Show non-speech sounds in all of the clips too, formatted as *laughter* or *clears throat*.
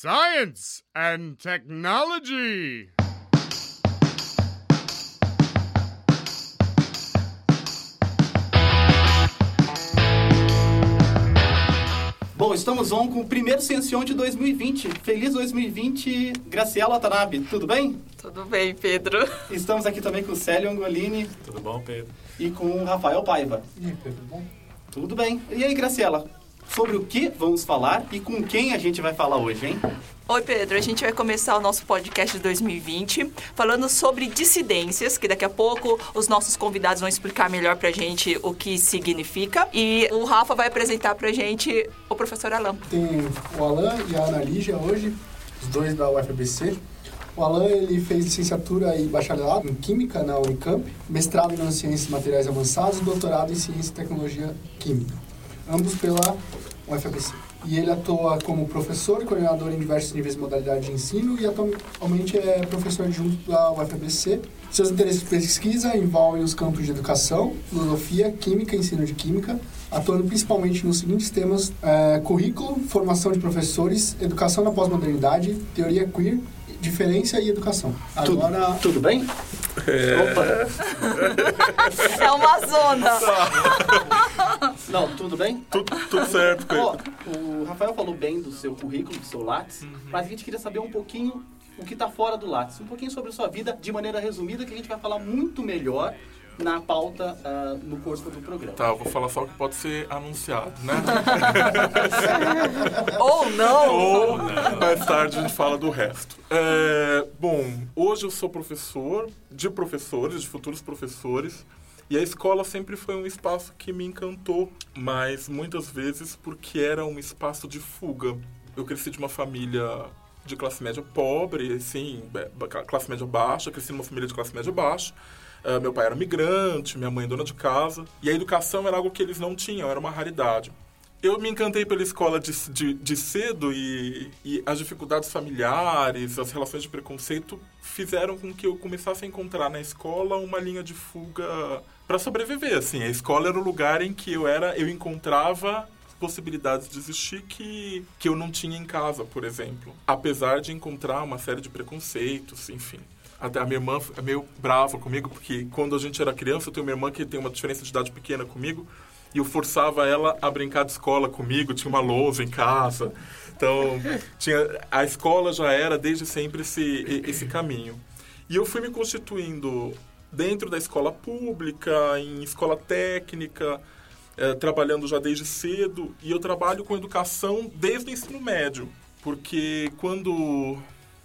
Science and Technology. Bom, estamos on com o primeiro Ciencion de 2020. Feliz 2020, Graciela Watanabe. Tudo bem? Tudo bem, Pedro. Estamos aqui também com o Célio Angolini Tudo bom, Pedro? e com o Rafael Paiva. E aí, Pedro, bom? Tudo bem. E aí, Graciela? Sobre o que vamos falar e com quem a gente vai falar hoje, hein? Oi, Pedro. A gente vai começar o nosso podcast de 2020 falando sobre dissidências, que daqui a pouco os nossos convidados vão explicar melhor pra gente o que significa. E o Rafa vai apresentar pra gente o professor Alain. Tem o Alan e a Ana Lígia hoje, os dois da UFABC. O Alan ele fez licenciatura e bacharelado em Química na Unicamp, mestrado em Ciências e Materiais Avançados e doutorado em Ciência e Tecnologia Química, ambos pela UFABC. E ele atua como professor e coordenador em diversos níveis de modalidade de ensino e atualmente é professor adjunto da UFABC. Seus interesses de pesquisa envolvem os campos de educação, filosofia, química e ensino de química, atuando principalmente nos seguintes temas: eh, currículo, formação de professores, educação na pós-modernidade, teoria queer, diferença e educação. Tudo, Agora, tudo bem? Opa! *laughs* É uma zona. *laughs* Não, tudo bem? Tudo, tudo certo. Ó, o Rafael falou bem do seu currículo, do seu Lattes, mas a gente queria saber um pouquinho o que está fora do Lattes, um pouquinho sobre a sua vida de maneira resumida, que a gente vai falar muito melhor na pauta ah, no curso do programa. Tá, eu vou falar só o que pode ser anunciado, né? *laughs* Ou não. Ou mais tarde a gente fala do resto. É, bom, hoje eu sou professor de professores, de futuros professores. E a escola sempre foi um espaço que me encantou, mas muitas vezes porque era um espaço de fuga. Eu cresci de uma família de classe média pobre, assim, classe média baixa, cresci numa família de classe média baixa. Ah, meu pai era migrante, minha mãe dona de casa. E a educação era algo que eles não tinham, era uma raridade. Eu me encantei pela escola de, de, de cedo e, e as dificuldades familiares, as relações de preconceito fizeram com que eu começasse a encontrar na escola uma linha de fuga para sobreviver. Assim, a escola era o lugar em que eu era, eu encontrava possibilidades de existir que, que eu não tinha em casa, por exemplo. Apesar de encontrar uma série de preconceitos, enfim. Até a minha irmã é meio brava comigo, porque quando a gente era criança, eu tenho uma irmã que tem uma diferença de idade pequena comigo, e eu forçava ela a brincar de escola comigo, tinha uma lousa em casa. Então, *laughs* tinha, a escola já era desde sempre esse, esse caminho. E eu fui me constituindo dentro da escola pública, em escola técnica, eh, trabalhando já desde cedo. E eu trabalho com educação desde o ensino médio, porque quando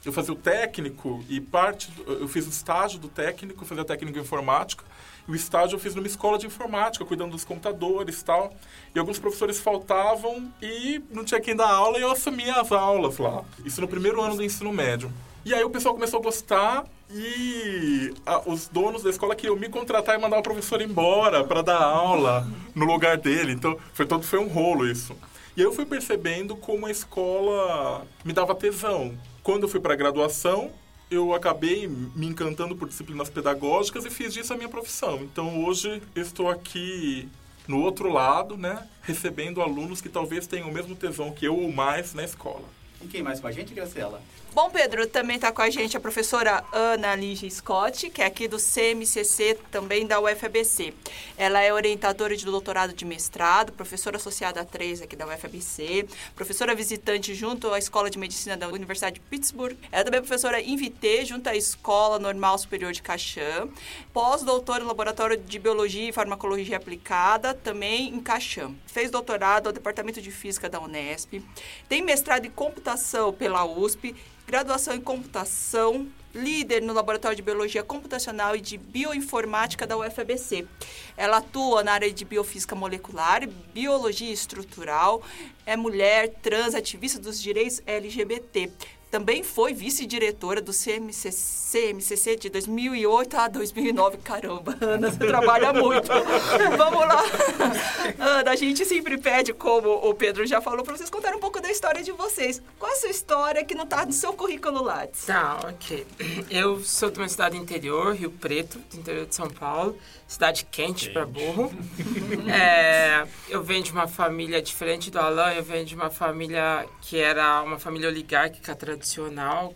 eu fazia o técnico e parte eu fiz o estágio do técnico, fazia técnico em informática. E o estágio eu fiz numa escola de informática, cuidando dos computadores e tal. E alguns professores faltavam e não tinha quem dar aula e eu assumia as aulas lá. Isso no primeiro ano do ensino médio. E aí o pessoal começou a gostar e a- os donos da escola queriam me contratar e mandar o professor embora para dar aula no lugar dele. Então foi todo foi um rolo isso. E aí eu fui percebendo como a escola me dava tesão. Quando eu fui para a graduação, eu acabei me encantando por disciplinas pedagógicas e fiz disso a minha profissão. Então hoje estou aqui no outro lado, né, recebendo alunos que talvez tenham o mesmo tesão que eu ou mais na escola. E quem mais com a gente, Graciela? Bom, Pedro, também está com a gente a professora Ana Lígia Scott, que é aqui do CMCC, também da UFABC. Ela é orientadora de doutorado de mestrado, professora associada a 3 aqui da UFABC, professora visitante junto à Escola de Medicina da Universidade de Pittsburgh. Ela também é professora VT, junto à Escola Normal Superior de Caxã, pós-doutora em Laboratório de Biologia e Farmacologia Aplicada, também em Caxã. Fez doutorado ao Departamento de Física da Unesp, tem mestrado em computação pela USP, graduação em computação, líder no Laboratório de Biologia Computacional e de Bioinformática da UFABC. Ela atua na área de biofísica molecular, biologia estrutural, é mulher, trans, ativista dos direitos LGBT. Também foi vice-diretora do CMCC, CMCC de 2008 a 2009. Caramba, *laughs* Ana, você trabalha muito. *laughs* Vamos lá. Ana, a gente sempre pede, como o Pedro já falou, para vocês contarem um pouco da história de vocês. Qual a sua história que não está no seu currículo Lattes? Tá, ok. Eu sou de uma cidade interior, Rio Preto, do interior de São Paulo. Cidade quente, para burro. *laughs* É, eu venho de uma família diferente do Alain, eu venho de uma família que era uma família oligárquica tradicional,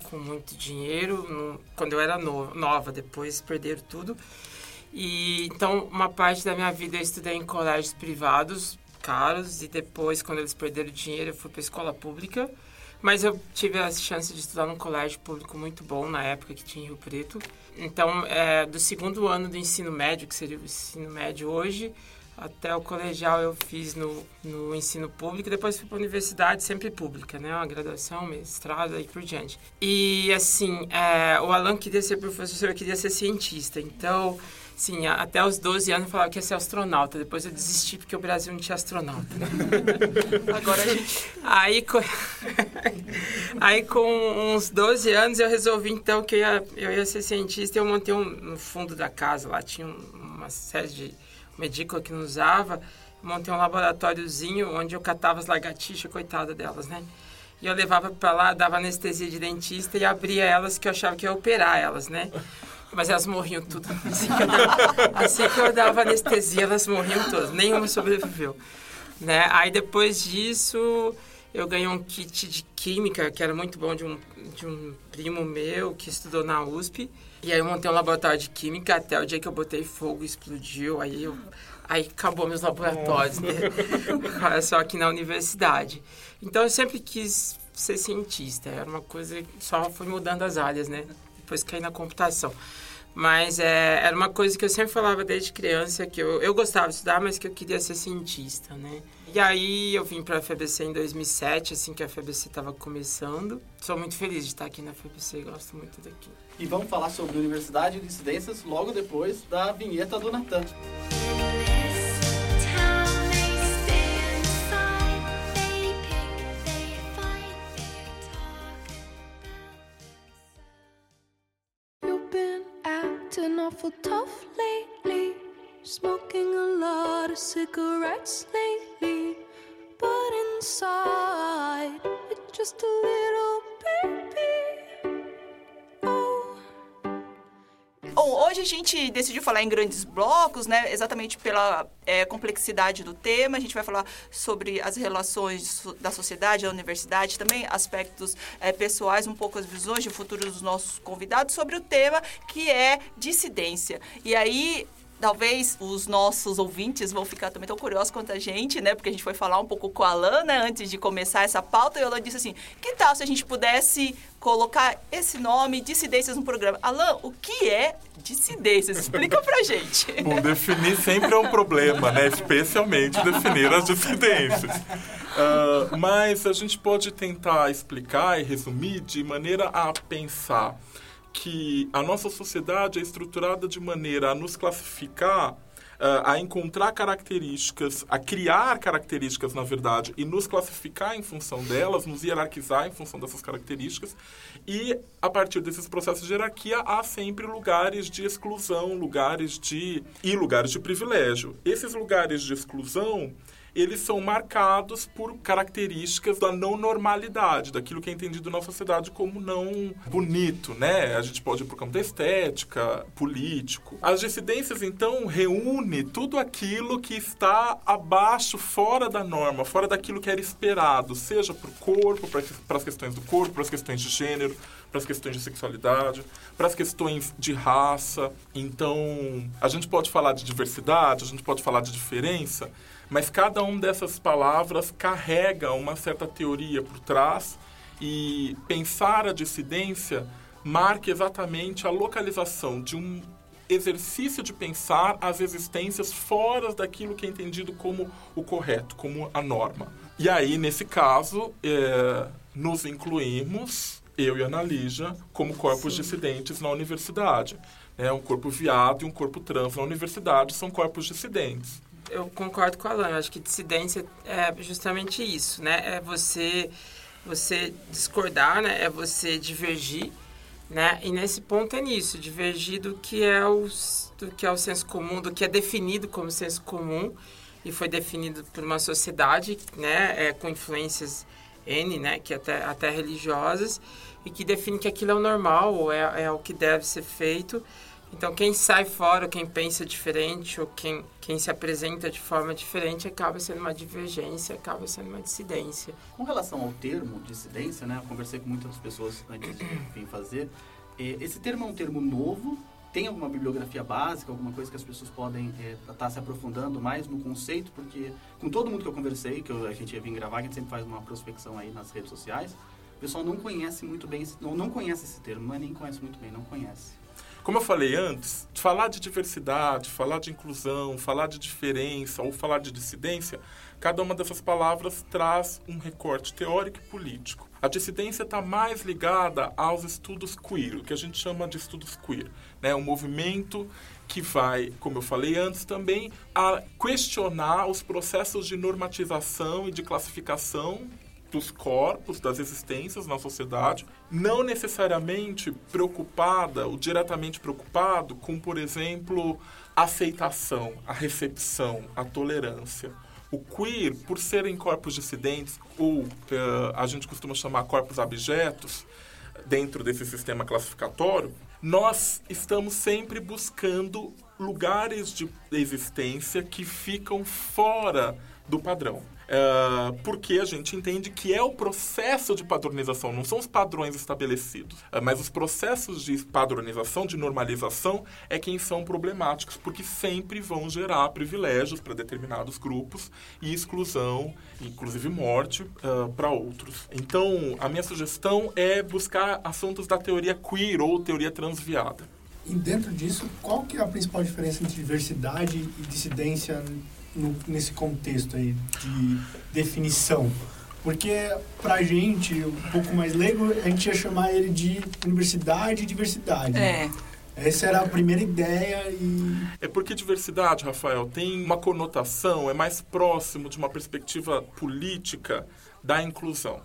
com muito dinheiro, no, quando eu era no, nova, depois perderam tudo. E então, uma parte da minha vida eu estudei em colégios privados, caros, e depois, quando eles perderam dinheiro, eu fui para escola pública. Mas eu tive a chance de estudar num colégio público muito bom na época que tinha em Rio Preto. Então, é, do segundo ano do ensino médio, que seria o ensino médio hoje, até o colegial eu fiz no, no ensino público, depois fui para a universidade, sempre pública, né? Uma graduação, mestrado e por diante. E, assim, é, o Alan queria ser professor, eu queria ser cientista. Então, Sim, até os 12 anos eu falava que ia ser astronauta. Depois eu desisti porque o Brasil não tinha astronauta. Né? *laughs* Agora a gente. Aí com... *laughs* Aí com uns 12 anos eu resolvi então que eu ia, eu ia ser cientista. Eu montei um, no fundo da casa lá, tinha uma série de medícula que não usava. Montei um laboratóriozinho onde eu catava as lagartixas, coitada delas, né? E eu levava para lá, dava anestesia de dentista e abria elas que eu achava que ia operar elas, né? Mas elas morriam tudo. *laughs* Assim que, eu dava, assim que eu dava anestesia, elas morriam todas. Nenhuma sobreviveu. Né? Aí depois disso, eu ganhei um kit de química, que era muito bom, de um, de um primo meu que estudou na USP. E aí eu montei um laboratório de química até o dia que eu botei fogo explodiu. Aí eu, Aí acabou meus laboratórios, né? *laughs* Só aqui na universidade. Então eu sempre quis ser cientista. Era uma coisa só foi mudando as áreas, né? Depois caí na computação. Mas é, era uma coisa que eu sempre falava desde criança, que eu, eu gostava de estudar, mas que eu queria ser cientista, né? E aí eu vim para a FBC em 2007, assim que a FBC estava começando. Sou muito feliz de estar aqui na FBC, gosto muito daqui. E vamos falar sobre Universidade de Incidências logo depois da vinheta do Natan. awful cigarettes lately. But inside, it's just a little baby. Oh. Bom, hoje a gente decidiu falar em grandes blocos, né? Exatamente pela é, complexidade do tema. A gente vai falar sobre as relações da sociedade, da universidade, também aspectos é, pessoais, um pouco as visões de futuro dos nossos convidados sobre o tema que é dissidência. E aí talvez os nossos ouvintes vão ficar também tão curiosos quanto a gente, né? Porque a gente foi falar um pouco com a Alana antes de começar essa pauta e ela disse assim: que tal se a gente pudesse colocar esse nome, dissidências, no programa? Alan, o que é dissidências? Explica pra gente. *laughs* Bom, definir sempre é um problema, né? Especialmente definir as dissidências. Uh, mas a gente pode tentar explicar e resumir de maneira a pensar que a nossa sociedade é estruturada de maneira a nos classificar, uh, a encontrar características, a criar características, na verdade, e nos classificar em função delas, nos hierarquizar em função dessas características. E, a partir desses processos de hierarquia, há sempre lugares de exclusão, lugares de. e lugares de privilégio. Esses lugares de exclusão eles são marcados por características da não normalidade, daquilo que é entendido na sociedade como não bonito, né? A gente pode ir para o campo da estética, político. As dissidências, então, reúne tudo aquilo que está abaixo, fora da norma, fora daquilo que era esperado, seja para o corpo, para as questões do corpo, para as questões de gênero, para as questões de sexualidade, para as questões de raça. Então, a gente pode falar de diversidade, a gente pode falar de diferença, mas cada uma dessas palavras carrega uma certa teoria por trás e pensar a dissidência marca exatamente a localização de um exercício de pensar as existências fora daquilo que é entendido como o correto, como a norma. E aí, nesse caso, é, nos incluímos, eu e a Ana Lígia, como corpos Sim. dissidentes na universidade. É, um corpo viado e um corpo trans na universidade são corpos dissidentes eu concordo com a Alan. Eu acho que dissidência é justamente isso, né? É você você discordar, né? É você divergir, né? E nesse ponto é nisso, divergir do que é o, do que é o senso comum, do que é definido como senso comum e foi definido por uma sociedade, né? É, com influências N, né? Que até, até religiosas e que define que aquilo é o normal, ou é, é o que deve ser feito. Então, quem sai fora, quem pensa diferente, ou quem, quem se apresenta de forma diferente, acaba sendo uma divergência, acaba sendo uma dissidência. Com relação ao termo dissidência, né, eu conversei com muitas pessoas antes de *coughs* vir fazer. Eh, Esse termo é um termo novo, tem alguma bibliografia básica, alguma coisa que as pessoas podem estar se aprofundando mais no conceito, porque com todo mundo que eu conversei, que eu- a gente ia vir gravar, a gente sempre faz uma prospecção aí nas redes sociais, o pessoal não conhece muito bem, não, não conhece esse termo, não é nem conhece muito bem, não conhece. Como eu falei antes, falar de diversidade, falar de inclusão, falar de diferença ou falar de dissidência, cada uma dessas palavras traz um recorte teórico e político. A dissidência está mais ligada aos estudos queer, o que a gente chama de estudos queer. Né? Um movimento que vai, como eu falei antes, também a questionar os processos de normatização e de classificação dos corpos, das existências na sociedade, não necessariamente preocupada ou diretamente preocupado com, por exemplo, a aceitação, a recepção, a tolerância. O queer, por serem corpos dissidentes, ou eh, a gente costuma chamar corpos abjetos, dentro desse sistema classificatório, nós estamos sempre buscando lugares de existência que ficam fora do padrão. É, porque a gente entende que é o processo de padronização, não são os padrões estabelecidos, é, mas os processos de padronização, de normalização, é quem são problemáticos, porque sempre vão gerar privilégios para determinados grupos e exclusão, inclusive morte, para outros. Então, a minha sugestão é buscar assuntos da teoria queer ou teoria transviada. E dentro disso, qual que é a principal diferença entre diversidade e dissidência no- nesse contexto aí de definição? Porque pra gente, um pouco mais leigo, a gente ia chamar ele de universidade e diversidade. É. Essa era a primeira ideia e É porque diversidade, Rafael, tem uma conotação, é mais próximo de uma perspectiva política da inclusão.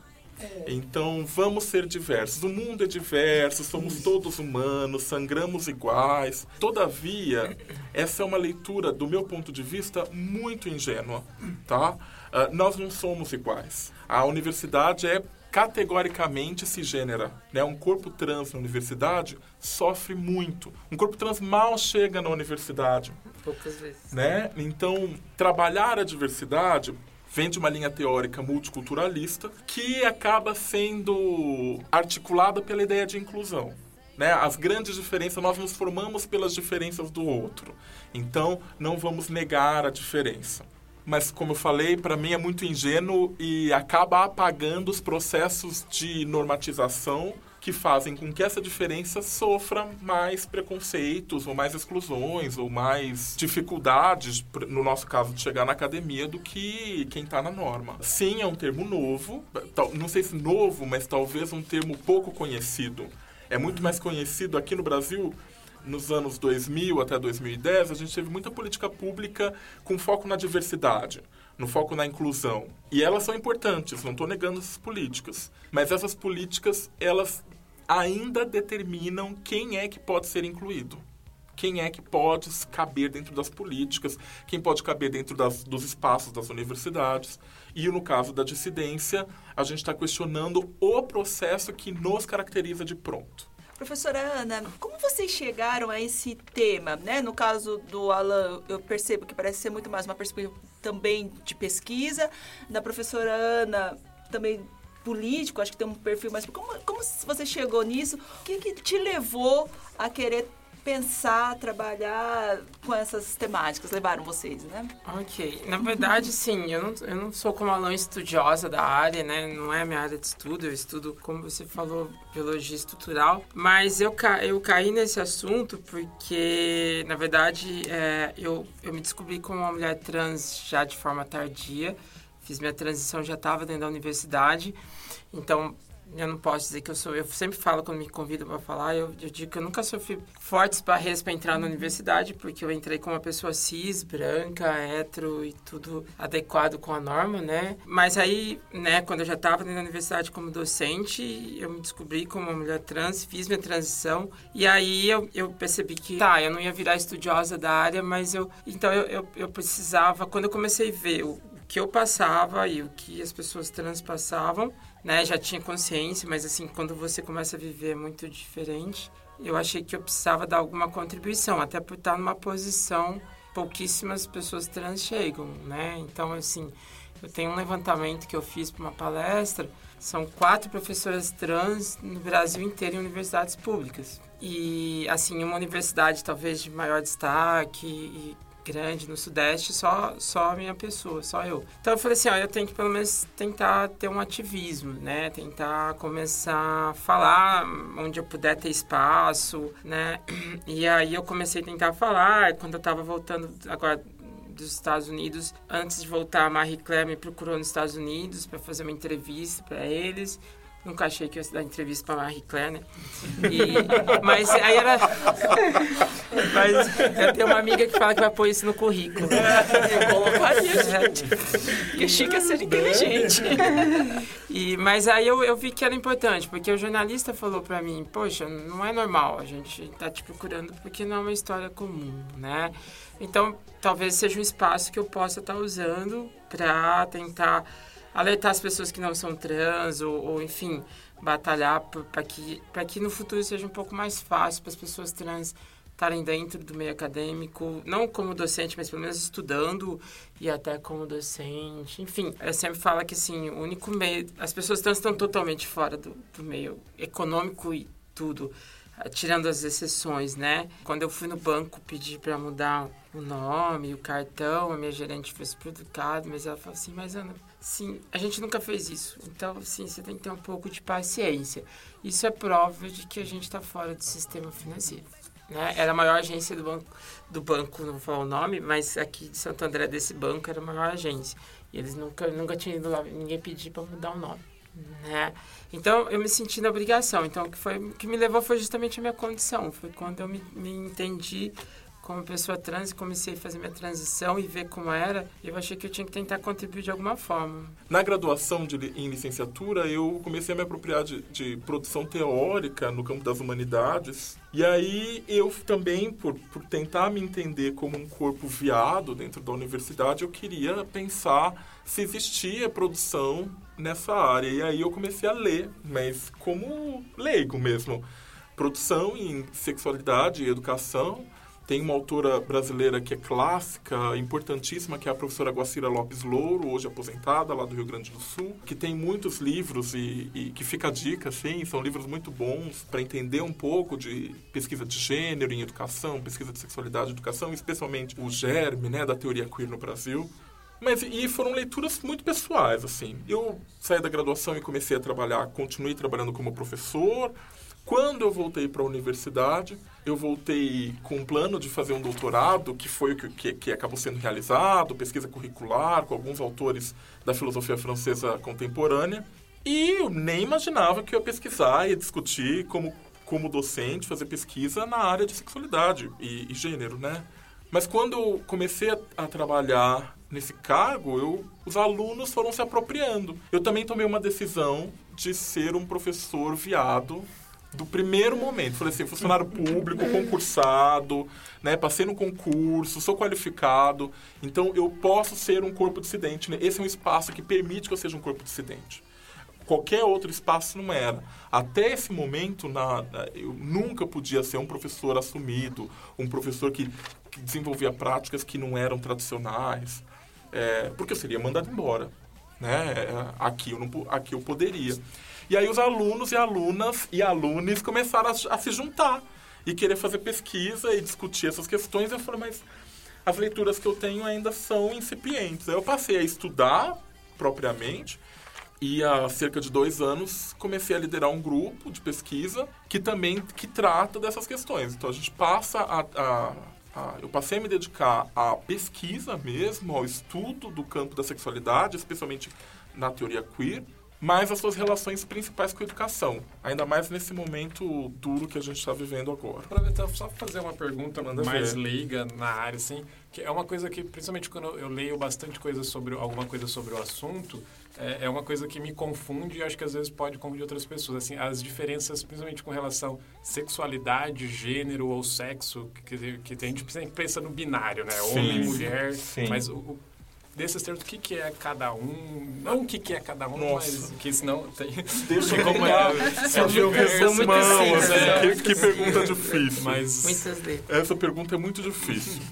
Então, vamos ser diversos. O mundo é diverso, somos todos humanos, sangramos iguais. Todavia, essa é uma leitura, do meu ponto de vista, muito ingênua, tá? Ah, nós não somos iguais. A universidade é categoricamente cisgênera. Né? Um corpo trans na universidade sofre muito. Um corpo trans mal chega na universidade Poucas vezes. né? Então, trabalhar a diversidade vem de uma linha teórica multiculturalista que acaba sendo articulada pela ideia de inclusão. Né? As grandes diferenças, nós nos formamos pelas diferenças do outro. Então, não vamos negar a diferença. Mas, como eu falei, para mim é muito ingênuo e acaba apagando os processos de normatização que fazem com que essa diferença sofra mais preconceitos, ou mais exclusões, ou mais dificuldades, no nosso caso, de chegar na academia, do que quem está na norma. Sim, é um termo novo, não sei se novo, mas talvez um termo pouco conhecido. É muito mais conhecido aqui no Brasil nos anos 2000 até 2010, a gente teve muita política pública com foco na diversidade, no foco na inclusão. E elas são importantes, não estou negando essas políticas. Mas essas políticas, elas ainda determinam quem é que pode ser incluído. Quem é que pode caber dentro das políticas, quem pode caber dentro das- dos espaços das universidades. E no caso da dissidência, a gente está questionando o processo que nos caracteriza de pronto. Professora Ana, como vocês chegaram a esse tema? Né? No caso do Alan, eu percebo que parece ser muito mais uma perspectiva também de pesquisa. Da professora Ana, também político, acho que tem um perfil mais... Como, como você chegou nisso? O que, que te levou a querer pensar, trabalhar com essas temáticas? Levaram vocês, né? Ok. Na verdade, sim, eu não, eu não sou como Alan estudiosa da área, né? Não é a minha área de estudo. Eu estudo, como você falou, biologia estrutural. Mas eu, ca, eu caí nesse assunto porque, na verdade, é, eu, eu me descobri como uma mulher trans já de forma tardia. Fiz minha transição, já estava dentro da universidade. Então, eu não posso dizer que eu sou. Eu sempre falo quando me convidam para falar, eu, eu, digo que eu nunca sofri fortes barreiras para entrar na universidade, porque eu entrei como uma pessoa cis, branca, hétero e tudo adequado com a norma, né? Mas aí, né, quando eu já estava na universidade como docente, eu me descobri como uma mulher trans, fiz minha transição e aí eu, eu percebi que, tá, eu não ia virar estudiosa da área, mas eu. Então eu, eu, eu precisava, quando eu comecei a ver o que eu passava e o que as pessoas trans passavam, né? Já tinha consciência, mas assim, quando você começa a viver é muito diferente. Eu achei que eu precisava dar alguma contribuição, até por estar numa posição pouquíssimas pessoas trans chegam, né? Então, assim, eu tenho um levantamento que eu fiz para uma palestra, são quatro professoras trans no Brasil inteiro em universidades públicas. E, assim, uma universidade talvez de maior destaque e grande no Sudeste, só, só a minha pessoa, só eu. Então eu falei assim, ó, eu tenho que pelo menos tentar ter um ativismo, né? Tentar começar a falar onde eu puder ter espaço, né? E aí eu comecei a tentar falar, quando eu tava voltando agora dos Estados Unidos, antes de voltar, a Marie Claire me procurou nos Estados Unidos para fazer uma entrevista para eles. Nunca achei que ia dar entrevista para Marie Claire, né? E, mas aí era. mas eu tenho uma amiga que fala que vai pôr isso no currículo. Eu colocaria, gente. Que chique é ser inteligente. E, mas aí eu, eu vi que era importante, porque o jornalista falou para mim: Poxa, não é normal, a gente tá te procurando porque não é uma história comum, né? Então, talvez seja um espaço que eu possa estar tá usando para tentar alertar as pessoas que não são trans ou, ou enfim, batalhar para que, que no futuro seja um pouco mais fácil para as pessoas trans estarem dentro do meio acadêmico, não como docente, mas pelo menos estudando e até como docente. Enfim, eu sempre falo que assim, o único meio. As pessoas trans estão totalmente fora do, do meio econômico e tudo tirando as exceções, né? Quando eu fui no banco pedir para mudar o nome, o cartão, a minha gerente foi super educada, mas ela falou assim, mas Ana, sim, a gente nunca fez isso. Então, sim, você tem que ter um pouco de paciência. Isso é prova de que a gente está fora do sistema financeiro. Né? Era a maior agência do banco, do banco, não vou falar o nome, mas aqui de Santo André desse banco era a maior agência. E eles nunca, nunca tinham ido lá, ninguém pediu para mudar o nome né? Então eu me senti na obrigação. Então o que foi o que me levou foi justamente a minha condição. Foi quando eu me, me entendi como pessoa trans e comecei a fazer minha transição e ver como era, eu achei que eu tinha que tentar contribuir de alguma forma. Na graduação de, em licenciatura, eu comecei a me apropriar de, de produção teórica no campo das humanidades. E aí eu também, por, por tentar me entender como um corpo viado dentro da universidade, eu queria pensar se existia produção nessa área. E aí eu comecei a ler, mas como leigo mesmo. Produção em sexualidade e educação, tem uma autora brasileira que é clássica, importantíssima, que é a professora Guacira Lopes Louro, hoje aposentada lá do Rio Grande do Sul, que tem muitos livros e, e que fica a dica, assim, são livros muito bons para entender um pouco de pesquisa de gênero em educação, pesquisa de sexualidade em educação, especialmente o germe, né, da teoria queer no Brasil. Mas e foram leituras muito pessoais, assim. Eu saí da graduação e comecei a trabalhar, continuei trabalhando como professor, quando eu voltei para a universidade, eu voltei com um plano de fazer um doutorado, que foi o que, que, que, acabou sendo realizado, pesquisa curricular com alguns autores da filosofia francesa contemporânea. E eu nem imaginava que eu ia pesquisar e discutir como, como docente, fazer pesquisa na área de sexualidade e, e gênero, né? Mas quando eu comecei a, a trabalhar nesse cargo, eu, os alunos foram se apropriando. Eu também tomei uma decisão de ser um professor viado do primeiro momento. Falei assim, funcionário público, concursado, né? Passei no concurso, sou qualificado, então eu posso ser um corpo dissidente. Né? Esse é um espaço que permite que eu seja um corpo dissidente. Qualquer outro espaço não era. Até esse momento, na, eu nunca podia ser um professor assumido, um professor que, que desenvolvia práticas que não eram tradicionais, é, porque eu seria mandado embora. Né? Aqui, eu não, aqui eu poderia. E aí os alunos e alunas e alunos começaram a, a, se juntar e querer fazer pesquisa e discutir essas questões. Eu falei, mas as leituras que eu tenho ainda são incipientes. Aí eu passei a estudar propriamente e há cerca de dois anos comecei a liderar um grupo de pesquisa que também que trata dessas questões. Então a gente passa a, a, a eu passei a me dedicar à pesquisa mesmo, ao estudo do campo da sexualidade, especialmente na teoria queer mas as suas relações principais com a educação. Ainda mais nesse momento duro que a gente está vivendo agora. Aproveitar só fazer uma pergunta Manda mais ver. leiga na área, assim, que é uma coisa que, principalmente quando eu leio bastante coisa sobre alguma coisa sobre o assunto, é, é uma coisa que me confunde e acho que às vezes pode confundir outras pessoas. Assim, as diferenças, principalmente com relação sexualidade, gênero ou sexo, que, que a gente sempre pensa no binário, né? Sim, Homem, mulher, sim. mas o- desses termos, o que, que é cada um? Não o que, que é cada um, Nossa. mas que senão tem... *laughs* Deixa eu como *laughs* é, é diverso, assim, né? que, que pergunta difícil. Mas. Essa pergunta é muito difícil.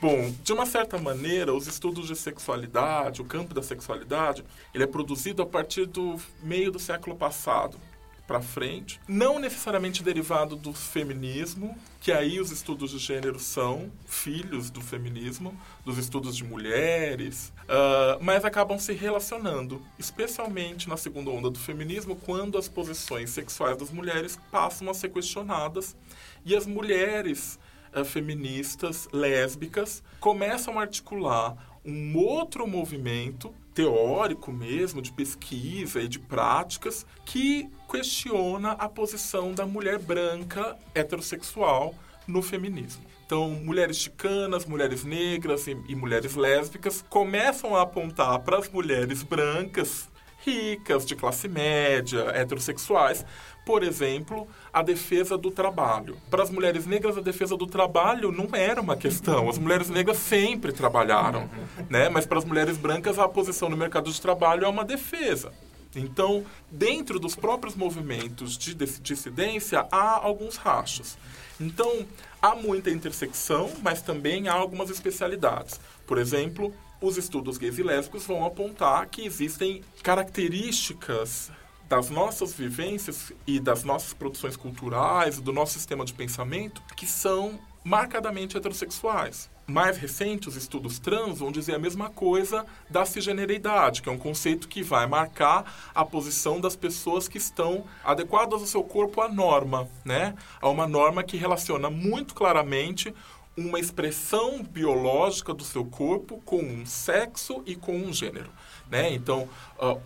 Bom, de uma certa maneira, os estudos de sexualidade, o campo da sexualidade, ele é produzido a partir do meio do século passado para frente, não necessariamente derivado do feminismo, que aí os estudos de gênero são filhos do feminismo, dos estudos de mulheres, ah, mas acabam se relacionando, especialmente na segunda onda do feminismo, quando as posições sexuais das mulheres passam a ser questionadas e as mulheres eh, feministas, lésbicas, começam a articular um outro movimento teórico mesmo, de pesquisa e de práticas, que questiona a posição da mulher branca heterossexual no feminismo. Então, mulheres chicanas, mulheres negras e, e mulheres lésbicas começam a apontar para as mulheres brancas ricas, de classe média, heterossexuais, por exemplo, a defesa do trabalho. Para as mulheres negras, a defesa do trabalho não era uma questão. As mulheres negras sempre trabalharam, né? Mas para as mulheres brancas, a posição no mercado de trabalho é uma defesa. Então, dentro dos próprios movimentos de dis- dissidência, há alguns rachos. Então, há muita intersecção, mas também há algumas especialidades. Por exemplo, os estudos gays e lésbicos vão apontar que existem características das nossas vivências e das nossas produções culturais, do nosso sistema de pensamento, que são marcadamente heterossexuais. Mais recentes, os estudos trans vão dizer a mesma coisa da cisgeneridade, que é um conceito que vai marcar a posição das pessoas que estão adequadas ao seu corpo à norma, né? A uma norma que relaciona muito claramente uma expressão biológica do seu corpo com um sexo e com um gênero. Né? Então,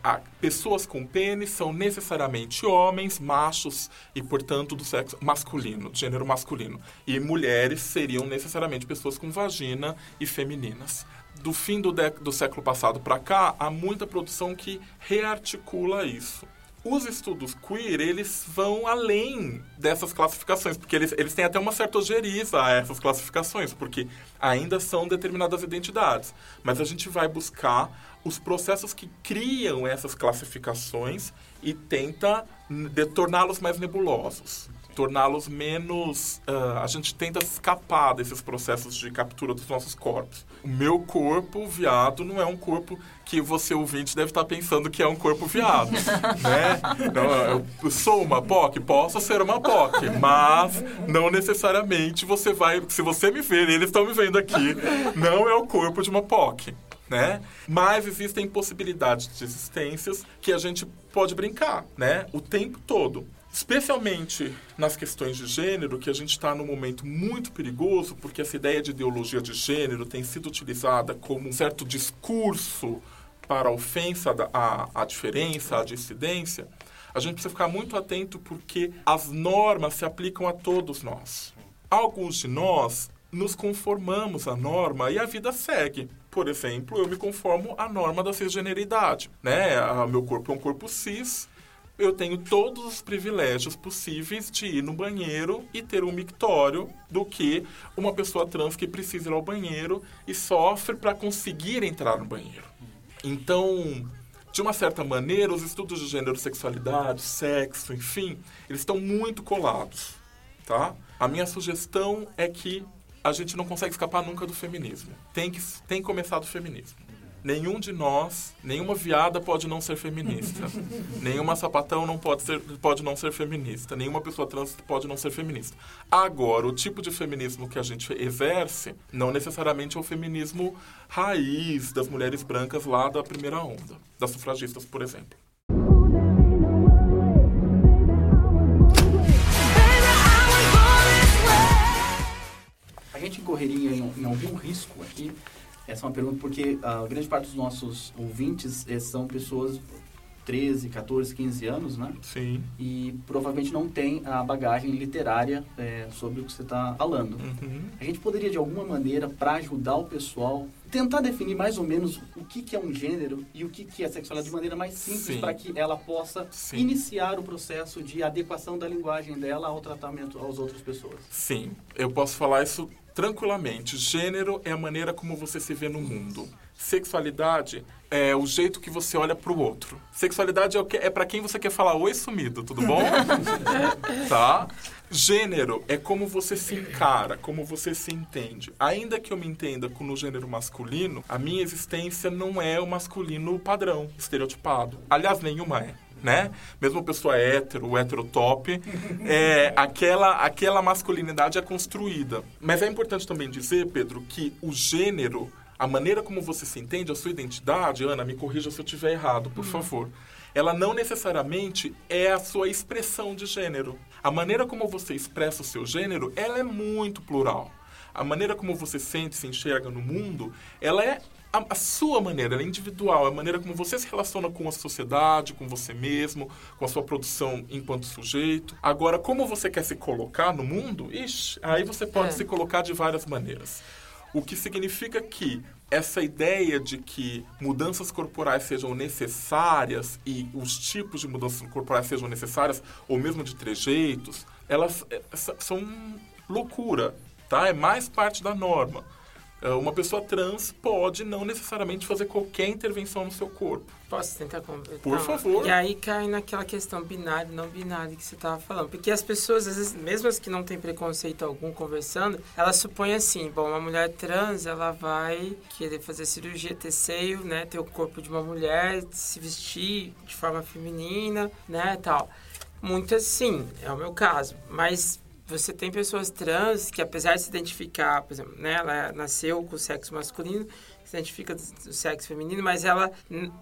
a- pessoas com pênis são necessariamente homens, machos e, portanto, do sexo masculino, gênero masculino. E mulheres seriam necessariamente pessoas com vagina e femininas. Do fim do, do século passado para cá, há muita produção que rearticula isso. Os estudos queer, eles vão além dessas classificações, porque eles, eles têm até uma certa ojeriza a essas classificações, porque ainda são determinadas identidades. Mas a gente vai buscar os processos que criam essas classificações e tenta torná-los mais nebulosos, torná-los menos... ah, a gente tenta escapar desses processos de captura dos nossos corpos. O meu corpo, viado, não é um corpo que você, ouvinte, deve estar pensando que é um corpo viado, *laughs* né? Não, eu sou uma POC? Posso ser uma POC, mas não necessariamente você vai... Se você me ver, eles estão me vendo aqui, não é o corpo de uma POC, né? Mas existem possibilidades de existências que a gente pode brincar, né? O tempo todo. Especialmente nas questões de gênero, que a gente está num momento muito perigoso, porque essa ideia de ideologia de gênero tem sido utilizada como um certo discurso para a ofensa à, diferença, à dissidência, a gente precisa ficar muito atento porque as normas se aplicam a todos nós. Alguns de nós nos conformamos à norma e a vida segue. Por exemplo, eu me conformo à norma da cisgeneridade. Né? Ah, meu corpo é um corpo cis, eu tenho todos os privilégios possíveis de ir no banheiro e ter um mictório do que uma pessoa trans que precisa ir ao banheiro e sofre para conseguir entrar no banheiro. Então, de uma certa maneira, os estudos de gênero, sexualidade, sexo, enfim, eles estão muito colados, tá? A minha sugestão é que a gente não consegue escapar nunca do feminismo. Tem que, tem que começar do feminismo. Nenhum de nós, nenhuma viada pode não ser feminista. *laughs* nenhuma sapatão não pode, ser, pode não ser feminista. Nenhuma pessoa trans pode não ser feminista. Agora, o tipo de feminismo que a gente exerce não necessariamente é o feminismo raiz das mulheres brancas lá da primeira onda, das sufragistas, por exemplo. A gente correria em, em algum risco aqui? Essa é uma pergunta porque a grande parte dos nossos ouvintes eh, são pessoas 13, 14, 15 anos, né? Sim. E provavelmente não tem a bagagem literária é, sobre o que você está falando. Uhum. A gente poderia, de alguma maneira, para ajudar o pessoal, tentar definir mais ou menos o que, que é um gênero e o que, que é sexualidade de maneira mais simples Sim. para que ela possa Sim. iniciar o processo de adequação da linguagem dela ao tratamento às outras pessoas. Sim, eu posso falar isso tranquilamente. Gênero é a maneira como você se vê no mundo. Sexualidade é o jeito que você olha pro outro. Sexualidade é, o que, é para quem você quer falar oi sumido, tudo bom? *laughs* tá? Gênero é como você se encara, como você se entende. Ainda que eu me entenda com no gênero masculino, a minha existência não é o masculino padrão, estereotipado. Aliás, nenhuma é. Né? Mesmo pessoa hétero, heterotop, *laughs* é, aquela, aquela masculinidade é construída. Mas é importante também dizer, Pedro, que o gênero, a maneira como você se entende, a sua identidade, Ana, me corrija se eu estiver errado, por favor. Ela não necessariamente é a sua expressão de gênero. A maneira como você expressa o seu gênero, ela é muito plural. A maneira como você sente, se enxerga no mundo, ela é a, a sua maneira, ela é individual, é a maneira como você se relaciona com a sociedade, com você mesmo, com a sua produção enquanto sujeito. Agora, como você quer se colocar no mundo, ixi, aí você pode É. se colocar de várias maneiras. O que significa que essa ideia de que mudanças corporais sejam necessárias e os tipos de mudanças corporais sejam necessárias, ou mesmo de trejeitos, elas eh, são loucura, tá? É mais parte da norma. Eh, Uma pessoa trans pode não necessariamente fazer qualquer intervenção no seu corpo. Posso tentar completar? Por favor. E aí cai naquela questão binária, não binária que você estava falando. Porque as pessoas, às vezes, mesmo as que não têm preconceito algum conversando, elas supõem assim, bom, uma mulher trans, ela vai querer fazer cirurgia, ter seio, né, ter o corpo de uma mulher, se vestir de forma feminina, né, tal. Muitas sim, é o meu caso. Mas você tem pessoas trans que, apesar de se identificar, por exemplo, né, ela nasceu com o sexo masculino, se identifica do sexo feminino, mas ela,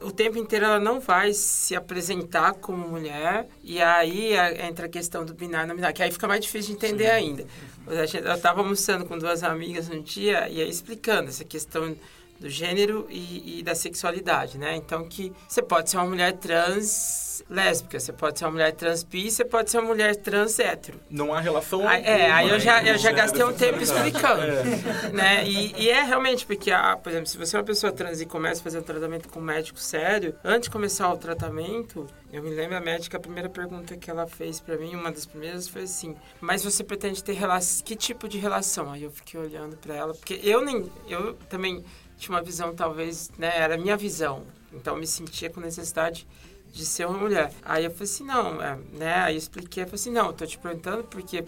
o tempo inteiro, ela não vai se apresentar como mulher. E aí entra a questão do binário e não binário, que aí fica mais difícil de entender ainda. A gente- Eu estava almoçando com duas amigas um dia e aí explicando essa questão do gênero e, e da sexualidade, né? Então que você pode ser uma mulher trans lésbica, você pode ser uma mulher trans bi, você pode ser uma mulher trans hétero. Não há relação Aí- é, aí eu alguma já, eu já gênero gastei um tempo explicando. É. Né? E, e é realmente porque, ah, por exemplo, se você é uma pessoa trans e começa a fazer um tratamento com um médico sério, antes de começar o tratamento, eu me lembro a médica, a primeira pergunta que ela fez pra mim, uma das primeiras, foi assim: Mas você pretende ter relação? Que tipo de relação? Aí eu fiquei olhando pra ela, porque eu nem. Eu também tinha uma visão, talvez, né? Era a minha visão. Então eu me sentia com necessidade de ser uma mulher. Aí eu falei assim, não, é, né? Aí eu expliquei, eu falei assim, não, eu tô te perguntando porque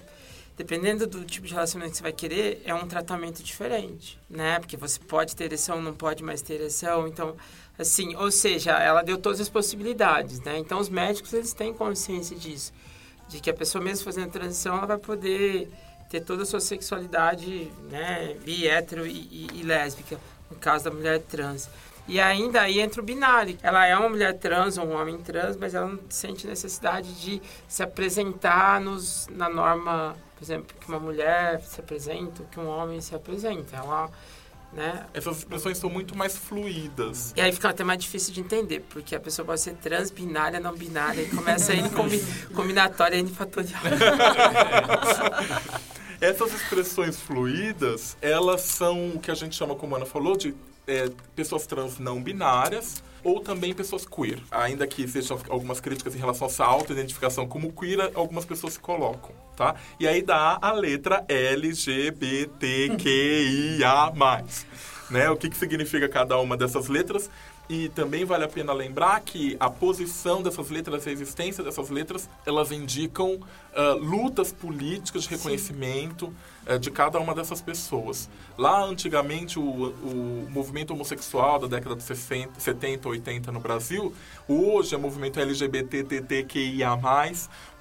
dependendo do tipo de relacionamento que você vai querer, é um tratamento diferente, né? Porque você pode ter ereção, não pode mais ter ereção, então, assim, ou seja, ela deu todas as possibilidades, né? Então, os médicos, eles têm consciência disso, de que a pessoa mesmo fazendo a transição, ela vai poder ter toda a sua sexualidade, né, bi, hétero e, e, e lésbica, no caso da mulher trans. E ainda aí entra o binário. Ela é uma mulher trans ou um homem trans, mas ela não sente necessidade de se apresentar nos, na norma, por exemplo, que uma mulher se apresenta, que um homem se apresenta. Ela, né? Essas expressões são muito mais fluídas. E aí fica até mais difícil de entender, porque a pessoa pode ser trans, binária, não binária, e começa a ir combi *laughs* combinatória N fatorial. *laughs* Essas expressões fluídas, elas são o que a gente chama, como a Ana falou, de é, pessoas trans não binárias ou também pessoas queer. Ainda que existam algumas críticas em relação a essa auto-identificação como queer, algumas pessoas se colocam, tá? E aí dá a letra LGBTQIA+. né? O que, que significa cada uma dessas letras? E também vale a pena lembrar que a posição dessas letras, a existência dessas letras, elas indicam ah, lutas políticas de reconhecimento eh, de cada uma dessas pessoas. Lá, antigamente, o, o movimento homossexual da década de 60, 70, 80 no Brasil, hoje é o movimento LGBTTQIA+,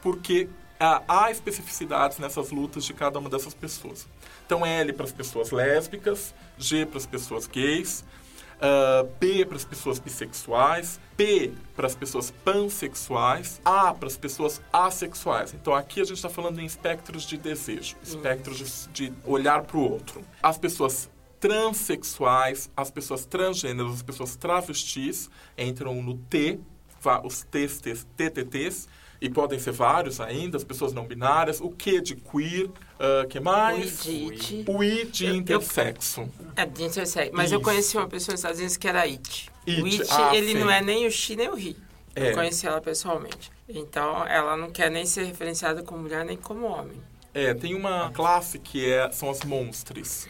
porque ah, há especificidades nessas lutas de cada uma dessas pessoas. Então, L para as pessoas lésbicas, G para as pessoas gays, Uh, B para as pessoas bissexuais, P para as pessoas pansexuais, A para as pessoas assexuais. Então aqui a gente está falando em espectros de desejo, espectros de, de olhar para o outro. As pessoas transexuais, as pessoas transgêneros, as pessoas travestis entram no T, os testes, TTTs, e podem ser vários ainda, as pessoas não binárias, o que de queer, o que mais? O IT. O I de Eu- eu- intersexo. É, de intersexo. Mas eu Isso. conheci uma pessoa nos Estados Unidos que era IT. It, O IT, ah, ele sim. não é nem o X nem o Ri. É. Eu conheci ela pessoalmente. Então, ela não quer nem ser referenciada como mulher nem como homem. É, tem uma classe que é, são as monstres,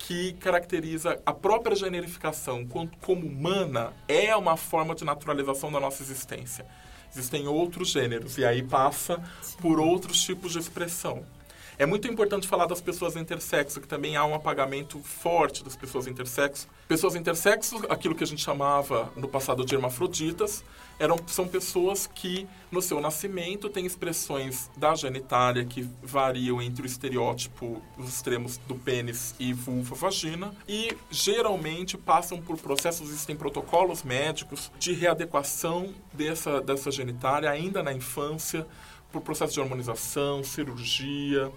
que caracteriza a própria generificação com- como humana é uma forma de naturalização da nossa existência. Existem outros gêneros e aí passa por outros tipos de expressão. É muito importante falar das pessoas intersexo, que também há um apagamento forte das pessoas intersexo. Pessoas intersexo, aquilo que a gente chamava no passado de hermafroditas, eram, são pessoas que, no seu nascimento, têm expressões da genitália que variam entre o estereótipo, os extremos do pênis e vulva, vagina, e geralmente passam por processos, existem protocolos médicos de readequação dessa, dessa genitália ainda na infância, por processo de hormonização, cirurgia,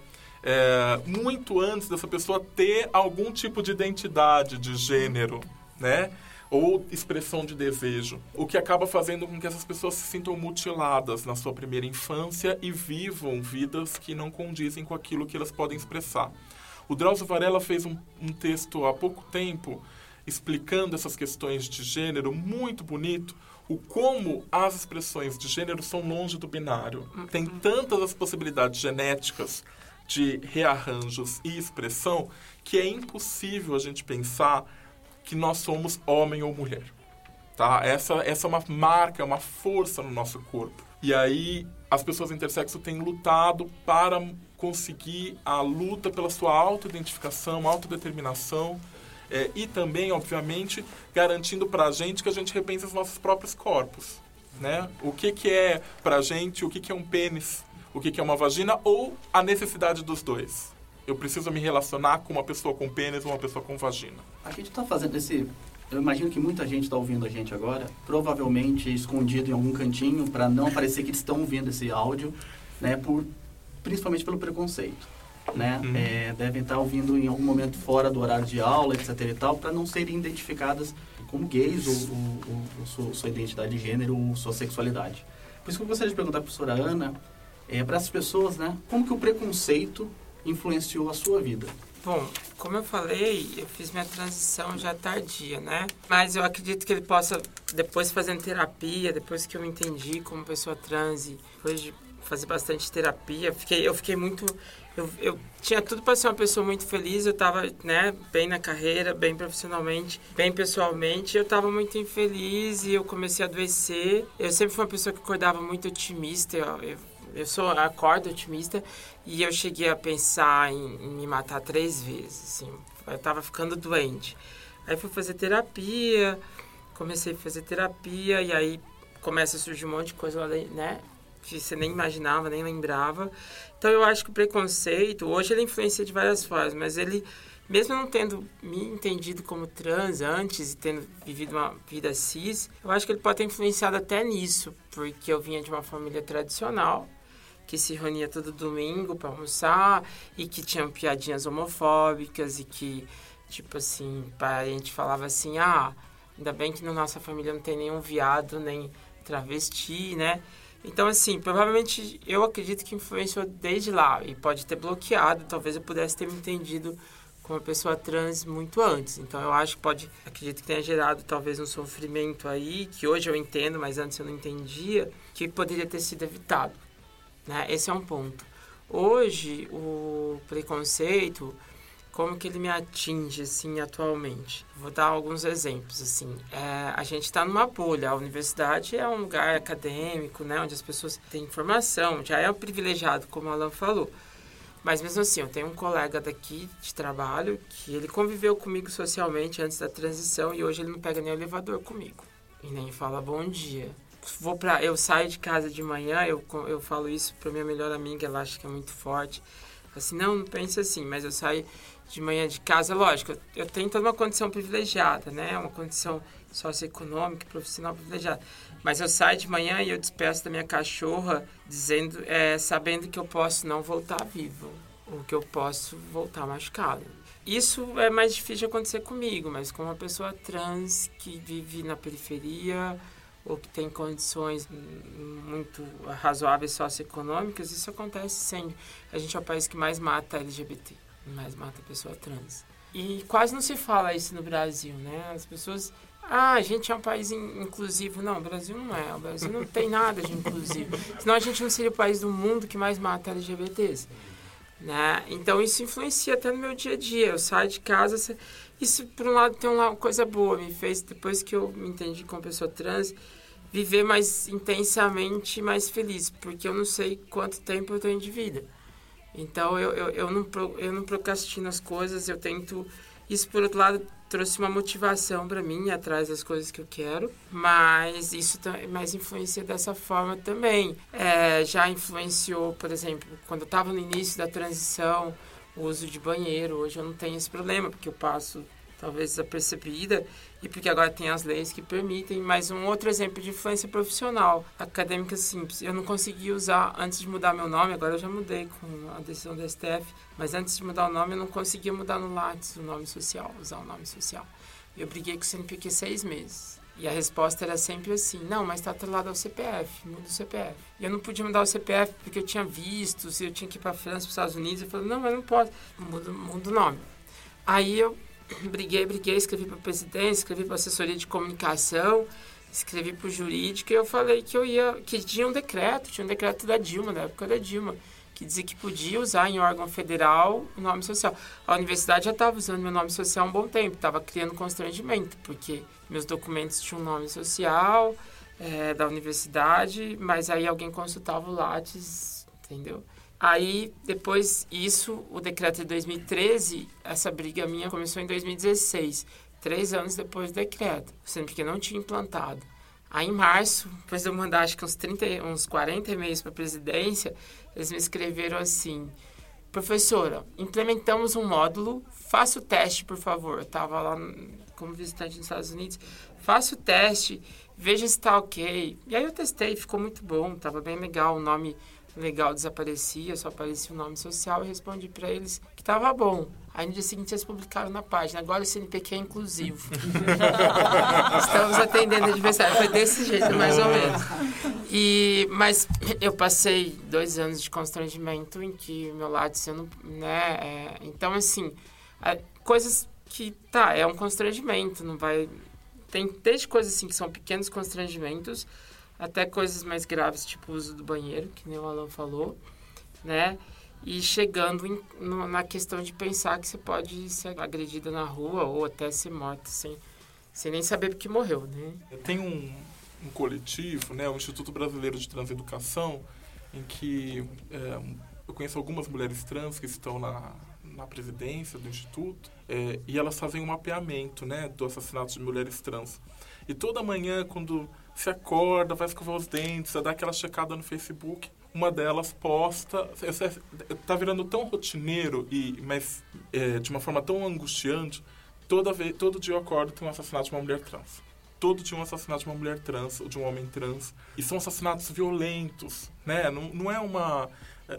é, muito antes dessa pessoa ter algum tipo de identidade de gênero, né? Ou expressão de desejo. O que acaba fazendo com que essas pessoas se sintam mutiladas na sua primeira infância e vivam vidas que não condizem com aquilo que elas podem expressar. O Drauzio Varela fez um, um texto há pouco tempo explicando essas questões de gênero muito bonito, o como as expressões de gênero são longe do binário. Tem tantas as possibilidades genéticas de rearranjos e expressão que é impossível a gente pensar que nós somos homem ou mulher. Tá? Essa, essa é uma marca, é uma força no nosso corpo. E aí as pessoas intersexo têm lutado para conseguir a luta pela sua autoidentificação, autodeterminação é, e também, obviamente, garantindo para a gente que a gente repense os nossos próprios corpos. Né? O que, que é para a gente, o que, que é um pênis, o que, é uma vagina ou a necessidade dos dois. Eu preciso me relacionar com uma pessoa com pênis ou uma pessoa com vagina. A gente está fazendo esse. Eu imagino que muita gente está ouvindo a gente agora, provavelmente escondido em algum cantinho, para não parecer que eles estão ouvindo esse áudio, né? Por, principalmente pelo preconceito. Né? Uhum. É, devem estar ouvindo em algum momento fora do horário de aula, etc. e tal, para não serem identificadas como gays ou, ou, ou, ou sua, sua identidade de gênero ou sua sexualidade. Por isso que eu gostaria de perguntar para a professora Ana, é, para essas pessoas, né? Como que o preconceito influenciou a sua vida? Bom, como eu falei, eu fiz minha transição já tardia, né? Mas eu acredito que ele possa, depois fazendo terapia, depois que eu entendi como pessoa trans, e depois de fazer bastante terapia, fiquei, eu fiquei muito... Eu, eu tinha tudo para ser uma pessoa muito feliz, eu estava né, bem na carreira, bem profissionalmente, bem pessoalmente, eu estava muito infeliz e eu comecei a adoecer. Eu sempre fui uma pessoa que acordava muito otimista, eu, eu eu sou acordo otimista e eu cheguei a pensar em, em, me matar três vezes, assim. Eu tava ficando doente. Aí fui fazer terapia, comecei a fazer terapia e aí começa a surgir um monte de coisa né? Que você nem imaginava, nem lembrava. Então eu acho que o preconceito, hoje ele influencia de várias formas, mas ele mesmo não tendo me entendido como trans antes e tendo vivido uma vida cis, eu acho que ele pode ter influenciado até nisso, porque eu vinha de uma família tradicional, que se reunia todo domingo para almoçar e que tinham piadinhas homofóbicas e que, tipo assim, a gente falava assim, ah, ainda bem que na nossa família não tem nenhum viado, nem travesti, né? Então, assim, provavelmente eu acredito que influenciou desde lá e pode ter bloqueado, talvez eu pudesse ter me entendido como uma pessoa trans muito antes. Então, eu acho que pode, acredito que tenha gerado talvez um sofrimento aí, que hoje eu entendo, mas antes eu não entendia, que poderia ter sido evitado. Né? Esse é um ponto. Hoje, o preconceito, como que ele me atinge, assim, atualmente? Vou dar alguns exemplos, assim. É, a gente está numa bolha. A universidade é um lugar acadêmico, né? Onde as pessoas têm informação. Já é um privilegiado, como a Alan falou. Mas mesmo assim, eu tenho um colega daqui de trabalho que ele conviveu comigo socialmente antes da transição e hoje ele não pega nem o elevador comigo. E nem fala bom dia vou para eu saio de casa de manhã eu eu falo isso para minha melhor amiga ela acha que é muito forte. Assim não não pense assim mas eu saio de manhã de casa lógico eu, eu tenho toda uma condição privilegiada né uma condição socioeconômica profissional privilegiada. Mas eu saio de manhã e eu despeço da minha cachorra dizendo é, sabendo que eu posso não voltar vivo ou que eu posso voltar machucado. Isso é mais difícil de acontecer comigo mas com uma pessoa trans que vive na periferia ou que tem condições muito razoáveis socioeconômicas, isso acontece sempre. A gente é o país que mais mata LGBT, mais mata pessoa trans. E quase não se fala isso no Brasil, né? As pessoas ah, a gente é um país in- inclusivo. Não, o Brasil não é. O Brasil não tem nada de inclusivo. Senão a gente não seria o país do mundo que mais mata LGBTs. Né? Então isso influencia até no meu dia a dia. Eu saio de casa. Isso, por um lado, tem uma coisa boa. Me fez, depois que eu me entendi como pessoa trans, viver mais intensamente mais feliz. Porque eu não sei quanto tempo eu tenho de vida. Então eu, eu, eu, não, eu não procrastino as coisas. Eu tento. Isso, por outro lado, trouxe uma motivação para mim atrás das coisas que eu quero, mas isso ta- mas influencia dessa forma também. É, já influenciou, por exemplo, quando eu estava no início da transição, o uso de banheiro. Hoje eu não tenho esse problema, porque eu passo talvez desapercebida e porque agora tem as leis que permitem. Mas um outro exemplo de influência profissional, acadêmica simples. Eu não consegui usar, antes de mudar meu nome, agora eu já mudei com a decisão da STF, mas antes de mudar o nome eu não conseguia mudar no Lattes o nome social, usar o nome social. Eu briguei com o CNPq seis meses. E a resposta era sempre assim, não, mas está atrelado ao CPF, muda o CPF. E eu não podia mudar o CPF porque eu tinha visto, se eu tinha que ir para a França, para os Estados Unidos. Eu falei, não, mas não pode, muda, muda o nome. Aí eu *clears throat* briguei, briguei, escrevi para a presidência, escrevi para a assessoria de comunicação, escrevi para o jurídico e eu falei que eu ia, que tinha um decreto, tinha um decreto da Dilma, da época da Dilma, que dizia que podia usar em órgão federal o nome social. A universidade já estava usando meu nome social há um bom tempo, estava criando constrangimento, porque meus documentos tinham um nome social é, da universidade, mas aí alguém consultava o Lattes, entendeu? Aí, depois, isso, o decreto de 2013, essa briga minha começou em 2016, três anos depois do decreto, sendo que eu não tinha implantado. Aí, em março, depois de eu mandar acho que uns, 30, uns 40 e-mails para a presidência, eles me escreveram assim: Professora, implementamos um módulo, faça o teste, por favor. Eu estava lá como visitante nos Estados Unidos, faça o teste, veja se está ok. E aí eu testei, ficou muito bom, estava bem legal, o nome legal desaparecia, só aparecia o nome social e respondi para eles estava bom. Aí no dia seguinte eles publicaram na página, agora o CNPq é inclusivo. *laughs* Estamos atendendo adversário. Foi desse jeito, mais ou menos. E, mas eu passei dois anos de constrangimento em que meu lado sendo, né? é, então, assim, é, coisas que, tá, é um constrangimento, não vai... Tem desde coisas assim que são pequenos constrangimentos até coisas mais graves, tipo o uso do banheiro, que nem o Alan falou, né? E chegando em- no- na questão de pensar que você pode ser agredida na rua ou até ser morta sem, sem nem saber porque morreu, né? Tem um, um coletivo, né, o Instituto Brasileiro de Transeducação, em que é, eu conheço algumas mulheres trans que estão na, na presidência do Instituto, é, e elas fazem um mapeamento né, do assassinato de mulheres trans. E toda manhã, quando se acorda, vai escovar os dentes, vai dar aquela checada no Facebook, uma delas posta, tá virando tão rotineiro e mas é, de uma forma tão angustiante, toda vez, todo dia eu acordo tem um assassinato de uma mulher trans. Todo dia um assassinato de uma mulher trans ou de um homem trans. E são assassinatos violentos, né? Não, não é uma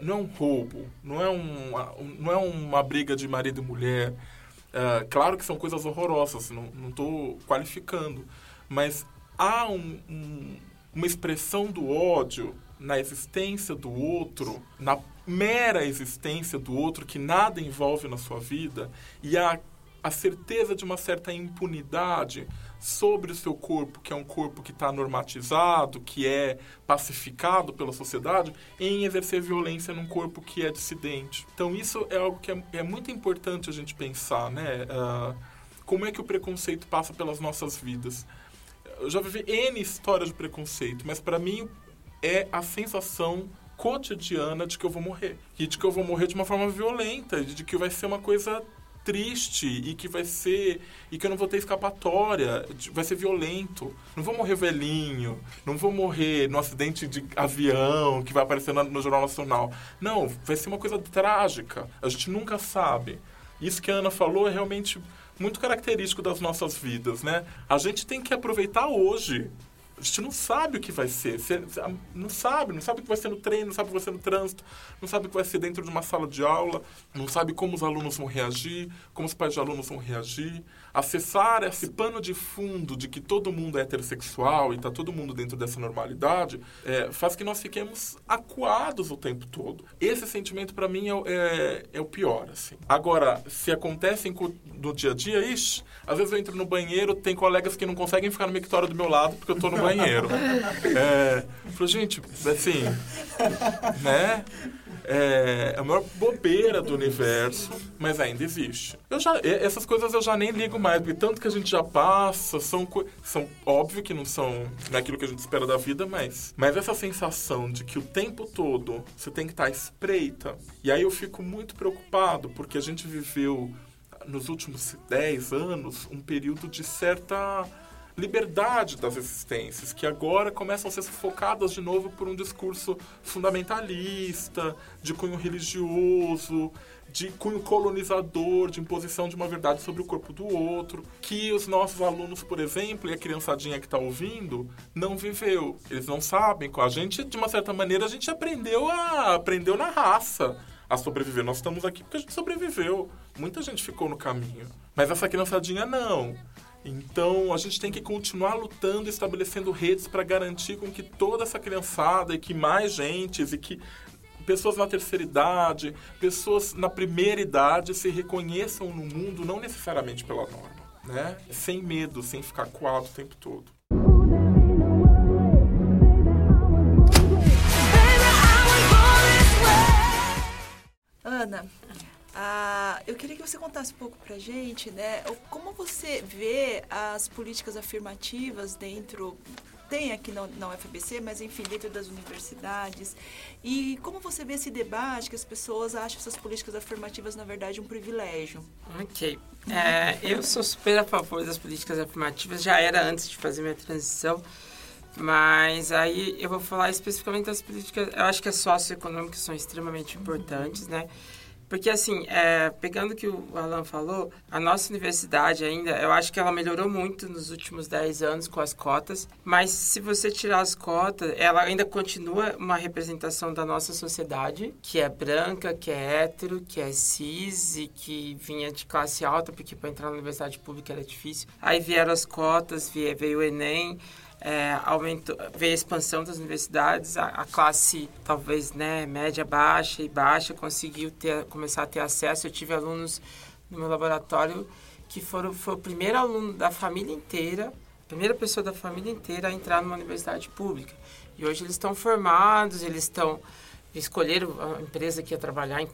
não é um roubo, não é uma, não é uma briga de marido e mulher. É, claro que são coisas horrorosas, não estou qualificando, mas há um, um, uma expressão do ódio na existência do outro, na mera existência do outro, que nada envolve na sua vida, e a, a certeza de uma certa impunidade sobre o seu corpo, que é um corpo que está normatizado, que é pacificado pela sociedade, em exercer violência num corpo que é dissidente. Então isso é algo que é, é muito importante a gente pensar, né? Uh, como é que o preconceito passa pelas nossas vidas? Eu já vivi N histórias de preconceito, mas para mim é a sensação cotidiana de que eu vou morrer. E de que eu vou morrer de uma forma violenta, de que vai ser uma coisa triste e que vai ser e que eu não vou ter escapatória, vai ser violento. Não vou morrer velhinho, não vou morrer no acidente de avião que vai aparecer no, no Jornal Nacional. Não, vai ser uma coisa trágica. A gente nunca sabe. Isso que a Ana falou é realmente muito característico das nossas vidas, né? A gente tem que aproveitar hoje A gente não sabe o que vai ser. Você não sabe, não sabe o que vai ser no treino, não sabe o que vai ser no trânsito, não sabe o que vai ser dentro de uma sala de aula, não sabe como os alunos vão reagir, como os pais de alunos vão reagir. Acessar esse pano de fundo de que todo mundo é heterossexual e está todo mundo dentro dessa normalidade é, faz que nós fiquemos acuados o tempo todo. Esse sentimento, para mim, é, é, é, o pior. Assim. Agora, se acontece no dia a dia, ixi, às vezes eu entro no banheiro, tem colegas que não conseguem ficar no mictório do meu lado porque eu estou no banheiro. *laughs* É, falo, gente, assim, né? É, é a maior bobeira do universo, mas ainda existe. Eu já, essas coisas eu já nem ligo mais, porque tanto que a gente já passa, são, são óbvio que não são naquilo que a gente espera da vida, mas, mas essa sensação de que o tempo todo você tem que estar espreita, e aí eu fico muito preocupado, porque a gente viveu nos últimos 10 anos um período de certa liberdade das existências, que agora começam a ser sufocadas de novo por um discurso fundamentalista, de cunho religioso, de cunho colonizador, de imposição de uma verdade sobre o corpo do outro, que os nossos alunos, por exemplo, e a criançadinha que está ouvindo, não viveu. Eles não sabem. A gente, de uma certa maneira, a gente aprendeu a aprendeu na raça a sobreviver. Nós estamos aqui porque a gente sobreviveu. Muita gente ficou no caminho. Mas essa criançadinha não. Então, a gente tem que continuar lutando, estabelecendo redes para garantir com que toda essa criançada e que mais gente e que pessoas na terceira idade, pessoas na primeira idade se reconheçam no mundo não necessariamente pela norma, né? Sem medo, sem ficar coado o tempo todo. Ana, ah, eu queria que você contasse um pouco pra gente, né? Como você vê as políticas afirmativas dentro tem aqui na, na UFBC, mas enfim, dentro das universidades. E como você vê esse debate que as pessoas acham essas políticas afirmativas, na verdade, um privilégio? Ok. É, eu sou super a favor das políticas afirmativas, já era antes de fazer minha transição. Mas aí eu vou falar especificamente das políticas, eu acho que as socioeconômicas são extremamente importantes, né? Porque, assim, é, pegando o que o Alan falou, a nossa universidade ainda, eu acho que ela melhorou muito nos últimos 10 anos com as cotas, mas se você tirar as cotas, ela ainda continua uma representação da nossa sociedade, que é branca, que é hétero, que é cis e que vinha de classe alta, porque para entrar na universidade pública era difícil. Aí vieram as cotas, veio o Enem, é, aumentou, veio a expansão das universidades, a, a, classe talvez né, média, baixa e baixa conseguiu ter, começar a ter acesso. Eu tive alunos no meu laboratório que foram foi o primeiro aluno da família inteira, a primeira pessoa da família inteira a entrar numa universidade pública. E hoje eles estão formados, eles estão escolheram a empresa que ia trabalhar em,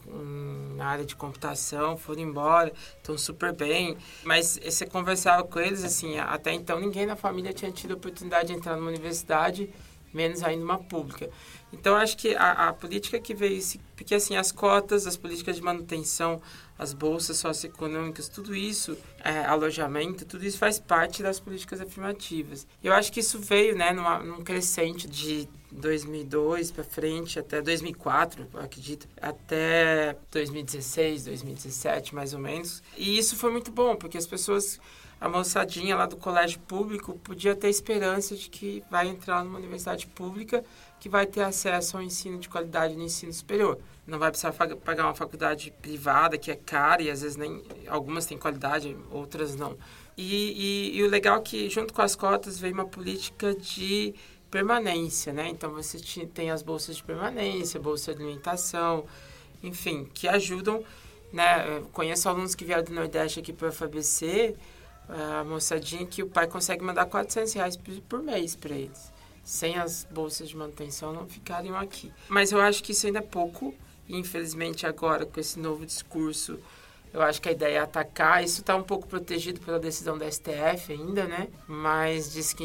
na área de computação, foram embora, estão super bem. Mas você conversava com eles, assim, até então ninguém na família tinha tido a oportunidade de entrar numa universidade, menos ainda uma pública. Então, acho que a, a política que veio, porque assim, as cotas, as políticas de manutenção, as bolsas socioeconômicas, tudo isso, é, alojamento, tudo isso faz parte das políticas afirmativas. Eu acho que isso veio, né, numa, num crescente de 2002 para frente, até 2004, acredito, até 2016, 2017, mais ou menos. E isso foi muito bom, porque as pessoas, a moçadinha lá do colégio público, podia ter esperança de que vai entrar numa universidade pública que vai ter acesso ao ensino de qualidade no ensino superior. Não vai precisar pagar uma faculdade privada que é cara e às vezes nem algumas têm qualidade, outras não. E, e, e o legal é que junto com as cotas veio uma política de permanência, né? Então você tem as bolsas de permanência, bolsa de alimentação, enfim, que ajudam, né? Eu conheço alunos que vieram do Nordeste aqui para o FABC, a moçadinha que o pai consegue mandar 400 reais por mês para eles. Sem as bolsas de manutenção não ficariam aqui. Mas eu acho que isso ainda é pouco. E infelizmente agora com esse novo discurso eu acho que a ideia é atacar. Isso está um pouco protegido pela decisão da STF ainda, né? Mas diz que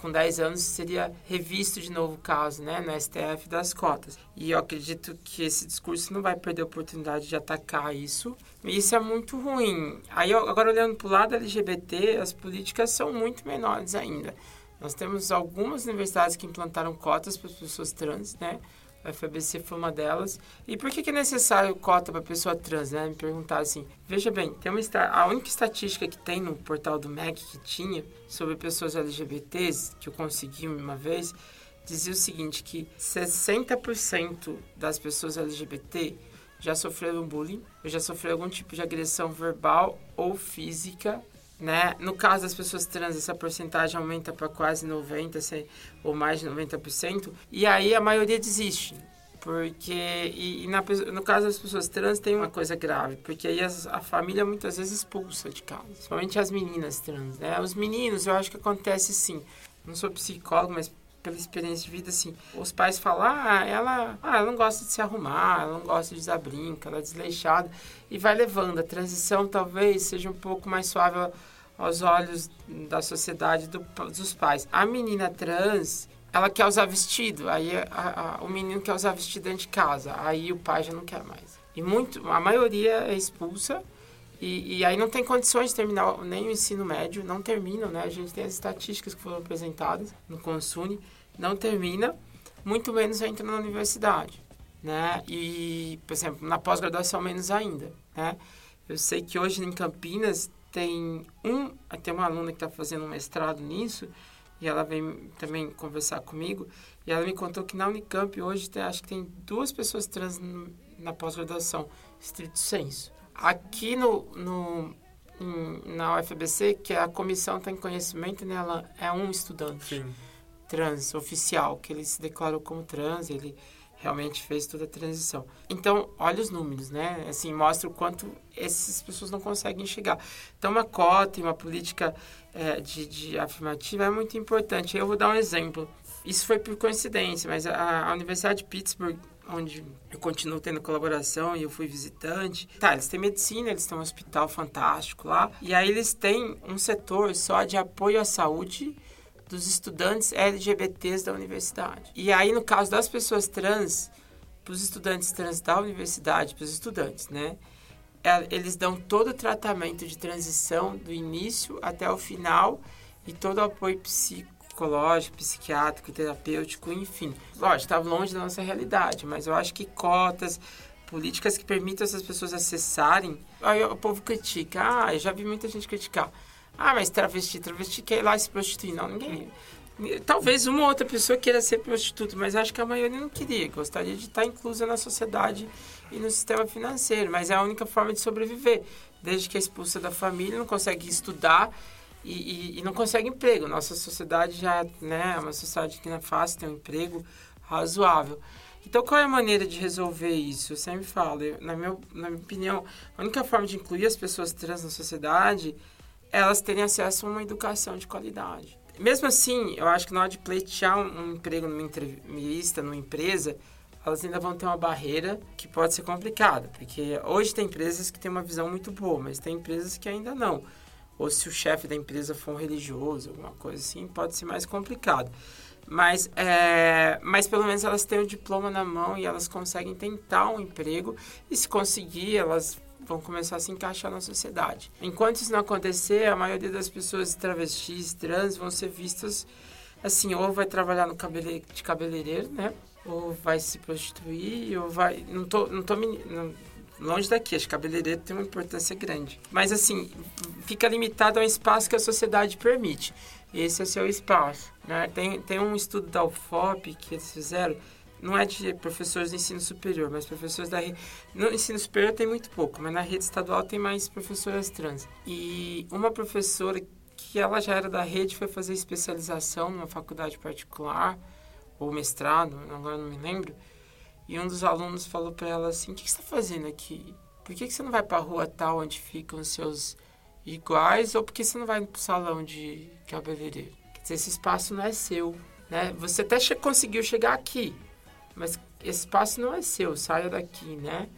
com 10 anos seria revisto de novo o caso, né? No STF das cotas. E eu acredito que esse discurso não vai perder a oportunidade de atacar isso. E isso é muito ruim. Aí, agora olhando para o lado LGBT, as políticas são muito menores ainda. Nós temos algumas universidades que implantaram cotas para as pessoas trans, né? A FABC foi uma delas. E por que, é necessário cota para pessoa trans, né? Me perguntaram assim. Veja bem, tem uma a única estatística que tem no portal do MEC que tinha sobre pessoas LGBTs, que eu consegui uma vez, dizia o seguinte, que 60% das pessoas LGBT já sofreram bullying, já sofreram algum tipo de agressão verbal ou física né? No caso das pessoas trans, essa porcentagem aumenta para quase 90% se- ou mais de 90%, e aí a maioria desiste. Porque, e, e na no caso das pessoas trans, tem uma coisa grave, porque aí as- a família muitas vezes expulsa de casa, principalmente as meninas trans, né? Os meninos, eu acho que acontece sim. Não sou psicólogo, mas pela experiência de vida, assim, os pais falam, ah, ela, ah, ela não gosta de se arrumar, ela não gosta de usar brinca, ela é desleixada, e vai levando. A transição talvez seja um pouco mais suave ao- aos olhos da sociedade do- dos pais. A menina trans, ela quer usar vestido, aí a- a- o menino quer usar vestido dentro de casa, aí o pai já não quer mais. E muito, a maioria é expulsa, e, e aí não tem condições de terminar nem o ensino médio, não terminam, né? A gente tem as estatísticas que foram apresentadas no Consune, não termina, muito menos entra na universidade, né? E, por exemplo, na pós-graduação menos ainda, né? Eu sei que hoje em Campinas tem um, tem uma aluna que está fazendo um mestrado nisso, e ela vem também conversar comigo, e ela me contou que na Unicamp hoje tem, acho que tem duas pessoas trans na pós-graduação, estrito senso. Aqui no, no, em- na UFBC, que a comissão tem conhecimento nela, é um estudante Sim. trans oficial, que ele se declarou como trans, ele realmente fez toda a transição. Então, olha os números, né? Assim, mostra o quanto essas pessoas não conseguem chegar. Então, uma cota e uma política eh, de, de afirmativa é muito importante. Eu vou dar um exemplo. Isso foi por coincidência, mas a, a Universidade de Pittsburgh, onde eu continuo tendo colaboração e eu fui visitante. Tá, eles têm medicina, eles têm um hospital fantástico lá. E aí eles têm um setor só de apoio à saúde dos estudantes LGBTs da universidade. E aí, no caso das pessoas trans, para os estudantes trans da universidade, para os estudantes, né? É- Eles dão todo o tratamento de transição do início até o final e todo o apoio psicológico, psiquiátrico, terapêutico, enfim. Lógico, está longe da nossa realidade, mas eu acho que cotas, políticas que permitam essas pessoas acessarem. Aí o povo critica. Ah, eu já vi muita gente criticar. Ah, mas travesti, travesti quer ir lá se prostituir. Não, ninguém. Talvez uma ou outra pessoa queira ser prostituta, mas acho que a maioria não queria. Gostaria de estar inclusa na sociedade e no sistema financeiro, mas é a única forma de sobreviver. Desde que é expulsa da família, não consegue estudar e, e- e não consegue emprego. Nossa sociedade já né, é uma sociedade que não é fácil ter um emprego razoável. Então, qual é a maneira de resolver isso? Eu sempre falo, eu- na, minha, na minha opinião, a única forma de incluir as pessoas trans na sociedade é elas terem acesso a uma educação de qualidade. Mesmo assim, eu acho que na hora de pleitear um, um emprego numa entrevista, numa empresa, elas ainda vão ter uma barreira que pode ser complicada, porque hoje tem empresas que têm uma visão muito boa, mas tem empresas que ainda não. Ou se o chefe da empresa for um religioso, alguma coisa assim, pode ser mais complicado. Mas, é, mas pelo menos elas têm o diploma na mão e elas conseguem tentar um emprego e se conseguir, elas vão começar a se encaixar na sociedade. Enquanto isso não acontecer, a maioria das pessoas travestis, trans, vão ser vistas assim, ou vai trabalhar no cabele, de cabeleireiro, né? Ou vai se prostituir, ou vai... Não tô, não tô não- longe daqui, acho que cabeleireiro tem uma importância grande. Mas assim, fica limitado a um espaço que a sociedade permite. Esse é o seu espaço. Né? Tem, tem um estudo da UFOP que eles fizeram, não é de professores do ensino superior, mas professores da rede. No ensino superior tem muito pouco, mas na rede estadual tem mais professoras trans. E uma professora que ela já era da rede foi fazer especialização numa faculdade particular, ou mestrado, agora não me lembro. E um dos alunos falou para ela assim: O que, que você está fazendo aqui? Por que, que você não vai para a rua tal onde ficam os seus iguais? Ou por que você não vai para o salão de cabeleireiro? Quer dizer, esse espaço não é seu. Né? Você até che conseguiu chegar aqui, mas esse espaço não é seu, saia daqui, né?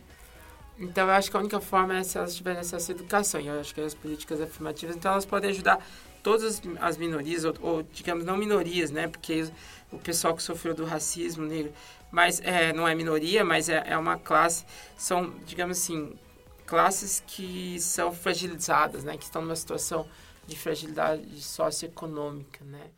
Então, eu acho que a única forma é se elas tiverem acesso à educação. E eu acho que as políticas afirmativas, então, elas podem ajudar todas as minorias, ou, ou, digamos, não minorias, né? Porque o pessoal que sofreu do racismo negro, mas é, não é minoria, mas é, é uma classe, são, digamos assim, classes que são fragilizadas, né? Que estão numa situação de fragilidade socioeconômica, né?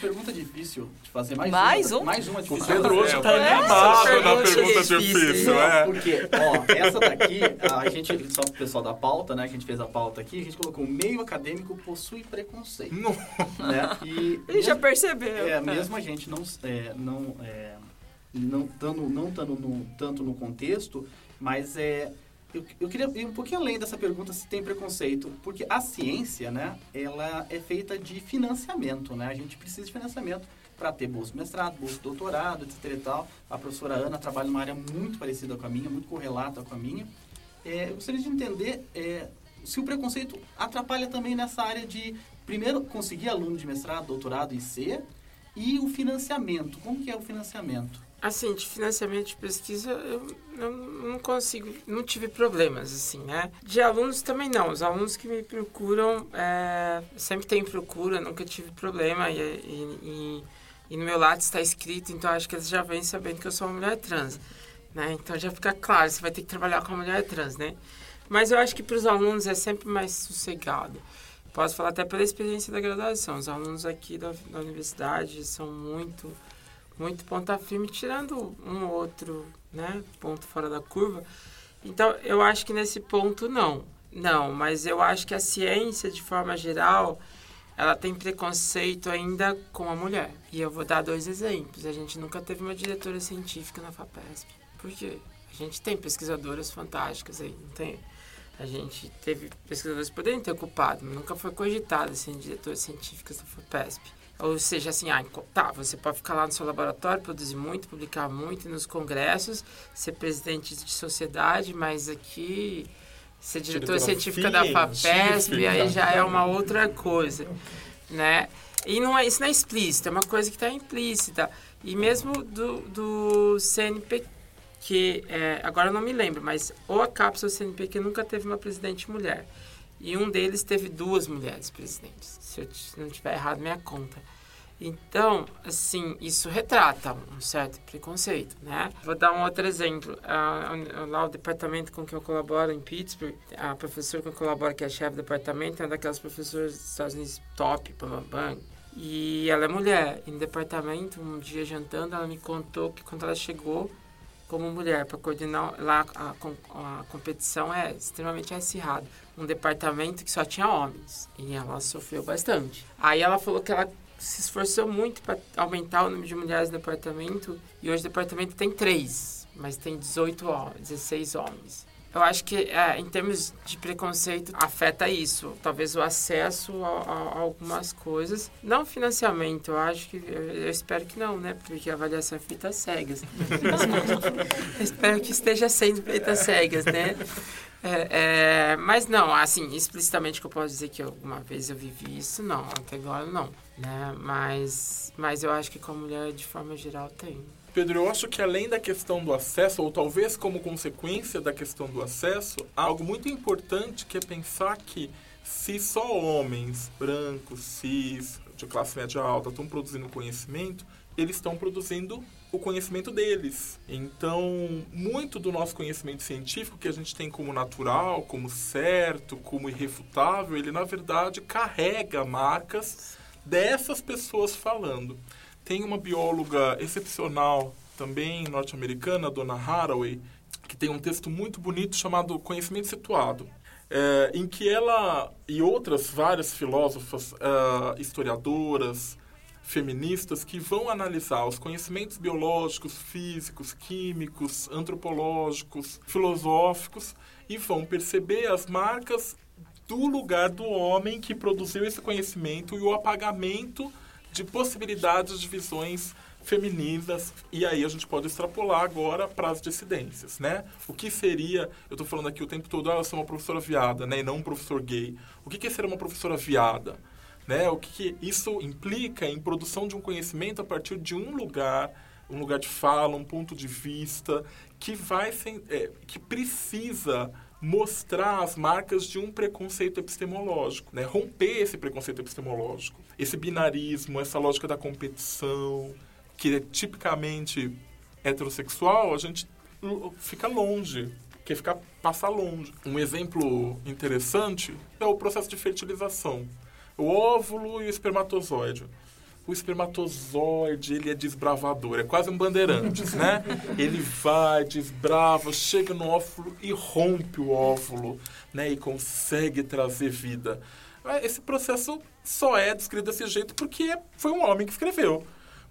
Pergunta difícil de fazer mais, Mais uma. um? Mais uma O difícil. Pedro hoje É, tá é, animado na pergunta é difícil, difícil, Não, é. Porque, ó, essa daqui, a gente, só pro pessoal da pauta, né, que a gente fez a pauta aqui, a gente colocou meio acadêmico possui preconceito, Não. né? *laughs* E Ele já percebeu. É, mesmo a gente não, é, não, é, não, tando, não tando no, tanto no contexto, mas é, eu, eu queria ir um pouquinho além dessa pergunta se tem preconceito, porque a ciência, né, ela é feita de financiamento, né? A gente precisa de financiamento para ter bolsa de mestrado, bolsa de doutorado, etc e tal. A professora Ana trabalha numa área muito parecida com a minha, muito correlata com a minha. É, eu gostaria de entender é, se o preconceito atrapalha também nessa área de, primeiro, conseguir aluno de mestrado, doutorado e ser, e o financiamento. Como que é o financiamento? Assim, de financiamento de pesquisa, eu não, não consigo, não tive problemas, assim, né? De alunos também não. Os alunos que me procuram, é, sempre tem procura, nunca tive problema. E, e, e, e no meu lado está escrito, então acho que eles já vêm sabendo que eu sou uma mulher trans, né? Então já fica claro, você vai ter que trabalhar com a mulher trans, né? Mas eu acho que para os alunos é sempre mais sossegado. Posso falar até pela experiência da graduação. Os alunos aqui da, da universidade são muito muito ponta firme, tirando um ou outro né, ponto fora da curva. Então, eu acho que nesse ponto, não. Não, mas eu acho que a ciência, de forma geral, ela tem preconceito ainda com a mulher. E eu vou dar dois exemplos. A gente nunca teve uma diretora científica na FAPESP. Por quê? A gente tem pesquisadoras fantásticas aí, não tem? A gente teve pesquisadores que poderiam ter ocupado, mas nunca foi cogitado assim, diretoras científicas da FAPESP. Ou seja, assim, ah, tá, você pode ficar lá no seu laboratório, produzir muito, publicar muito nos congressos, ser presidente de sociedade, mas aqui ser diretora científica da FAPESP, científica. aí já é uma outra coisa, né? E não é, isso não é explícito, é uma coisa que está implícita. E mesmo do, do CNPq, que é, agora eu não me lembro, mas ou a cápsula do CNPq nunca teve uma presidente mulher. E um deles teve duas mulheres presidentes, se eu não tiver errado minha conta. Então, assim, isso retrata um certo preconceito, né? Vou dar um outro exemplo. Lá o departamento com que eu colaboro em Pittsburgh, a professora com que eu colaboro, que é chefe do departamento, é uma daquelas professoras dos Estados Unidos top, bam, bam, bam. E ela é mulher. E no departamento, um dia jantando, ela me contou que quando ela chegou como mulher para coordenar lá a, a competição é extremamente acirrada. Um departamento que só tinha homens e ela sofreu bastante. Aí ela falou que ela se esforçou muito para aumentar o número de mulheres no departamento e hoje o departamento tem três, mas tem 18 homens, 16 homens. Eu acho que, é, em termos de preconceito, afeta isso. Talvez o acesso a, a- algumas coisas. Não financiamento, eu acho que... Eu, eu espero que não, né? Porque a avaliação é feita cegas. eu espero que esteja sendo feita cegas, né? É, é, mas não, assim, explicitamente que eu posso dizer que alguma vez eu vivi isso, não. Até agora, não. Né? Mas, mas eu acho que com a mulher, de forma geral, tem. Pedro, eu acho que além da questão do acesso, ou talvez como consequência da questão do acesso, há algo muito importante que é pensar que se só homens brancos, cis, de classe média alta estão produzindo conhecimento, eles estão produzindo o conhecimento deles. Então, muito do nosso conhecimento científico que a gente tem como natural, como certo, como irrefutável, ele na verdade carrega marcas dessas pessoas falando. Tem uma bióloga excepcional, também norte-americana, dona Haraway, que tem um texto muito bonito chamado Conhecimento Situado, é, em que ela e outras várias filósofas, ah, historiadoras, feministas, que vão analisar os conhecimentos biológicos, físicos, químicos, antropológicos, filosóficos, e vão perceber as marcas do lugar do homem que produziu esse conhecimento e o apagamento de possibilidades de visões femininas e aí a gente pode extrapolar agora para as dissidências, né? O que seria, eu estou falando aqui o tempo todo, ah, eu sou uma professora viada, né, e não um professor gay. O que que é ser uma professora viada? Né? O que, que isso implica em produção de um conhecimento a partir de um lugar, um lugar de fala, um ponto de vista que vai ser, é, que precisa mostrar as marcas de um preconceito epistemológico, né? romper esse preconceito epistemológico, esse binarismo, essa lógica da competição, que é tipicamente heterossexual, a gente fica longe, quer ficar passar longe. Um exemplo interessante é o processo de fertilização, o óvulo e o espermatozoide. o espermatozoide, ele é desbravador, é quase um bandeirantes, né? *laughs* Ele vai, desbrava, chega no óvulo e rompe o óvulo, né? E consegue trazer vida. Mas Esse processo só é descrito desse jeito porque foi um homem que escreveu.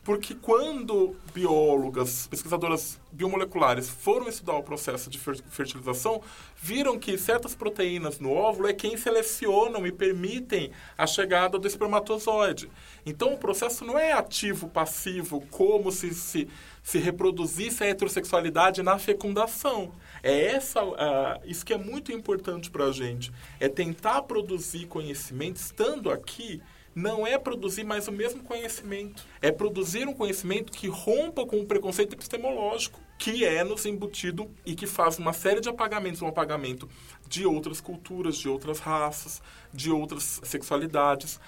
Porque quando biólogas, pesquisadoras biomoleculares foram estudar o processo de fer- fertilização, viram que certas proteínas no óvulo é quem selecionam e permitem a chegada do espermatozoide. Então o processo não é ativo-passivo, como se, se se reproduzisse a heterossexualidade na fecundação. É essa, ah, isso que é muito importante para a gente. É tentar produzir conhecimento estando aqui não é produzir mais o mesmo conhecimento. É produzir um conhecimento que rompa com o preconceito epistemológico, que é nos embutido e que faz uma série de apagamentos, um apagamento de outras culturas, de outras raças, de outras sexualidades.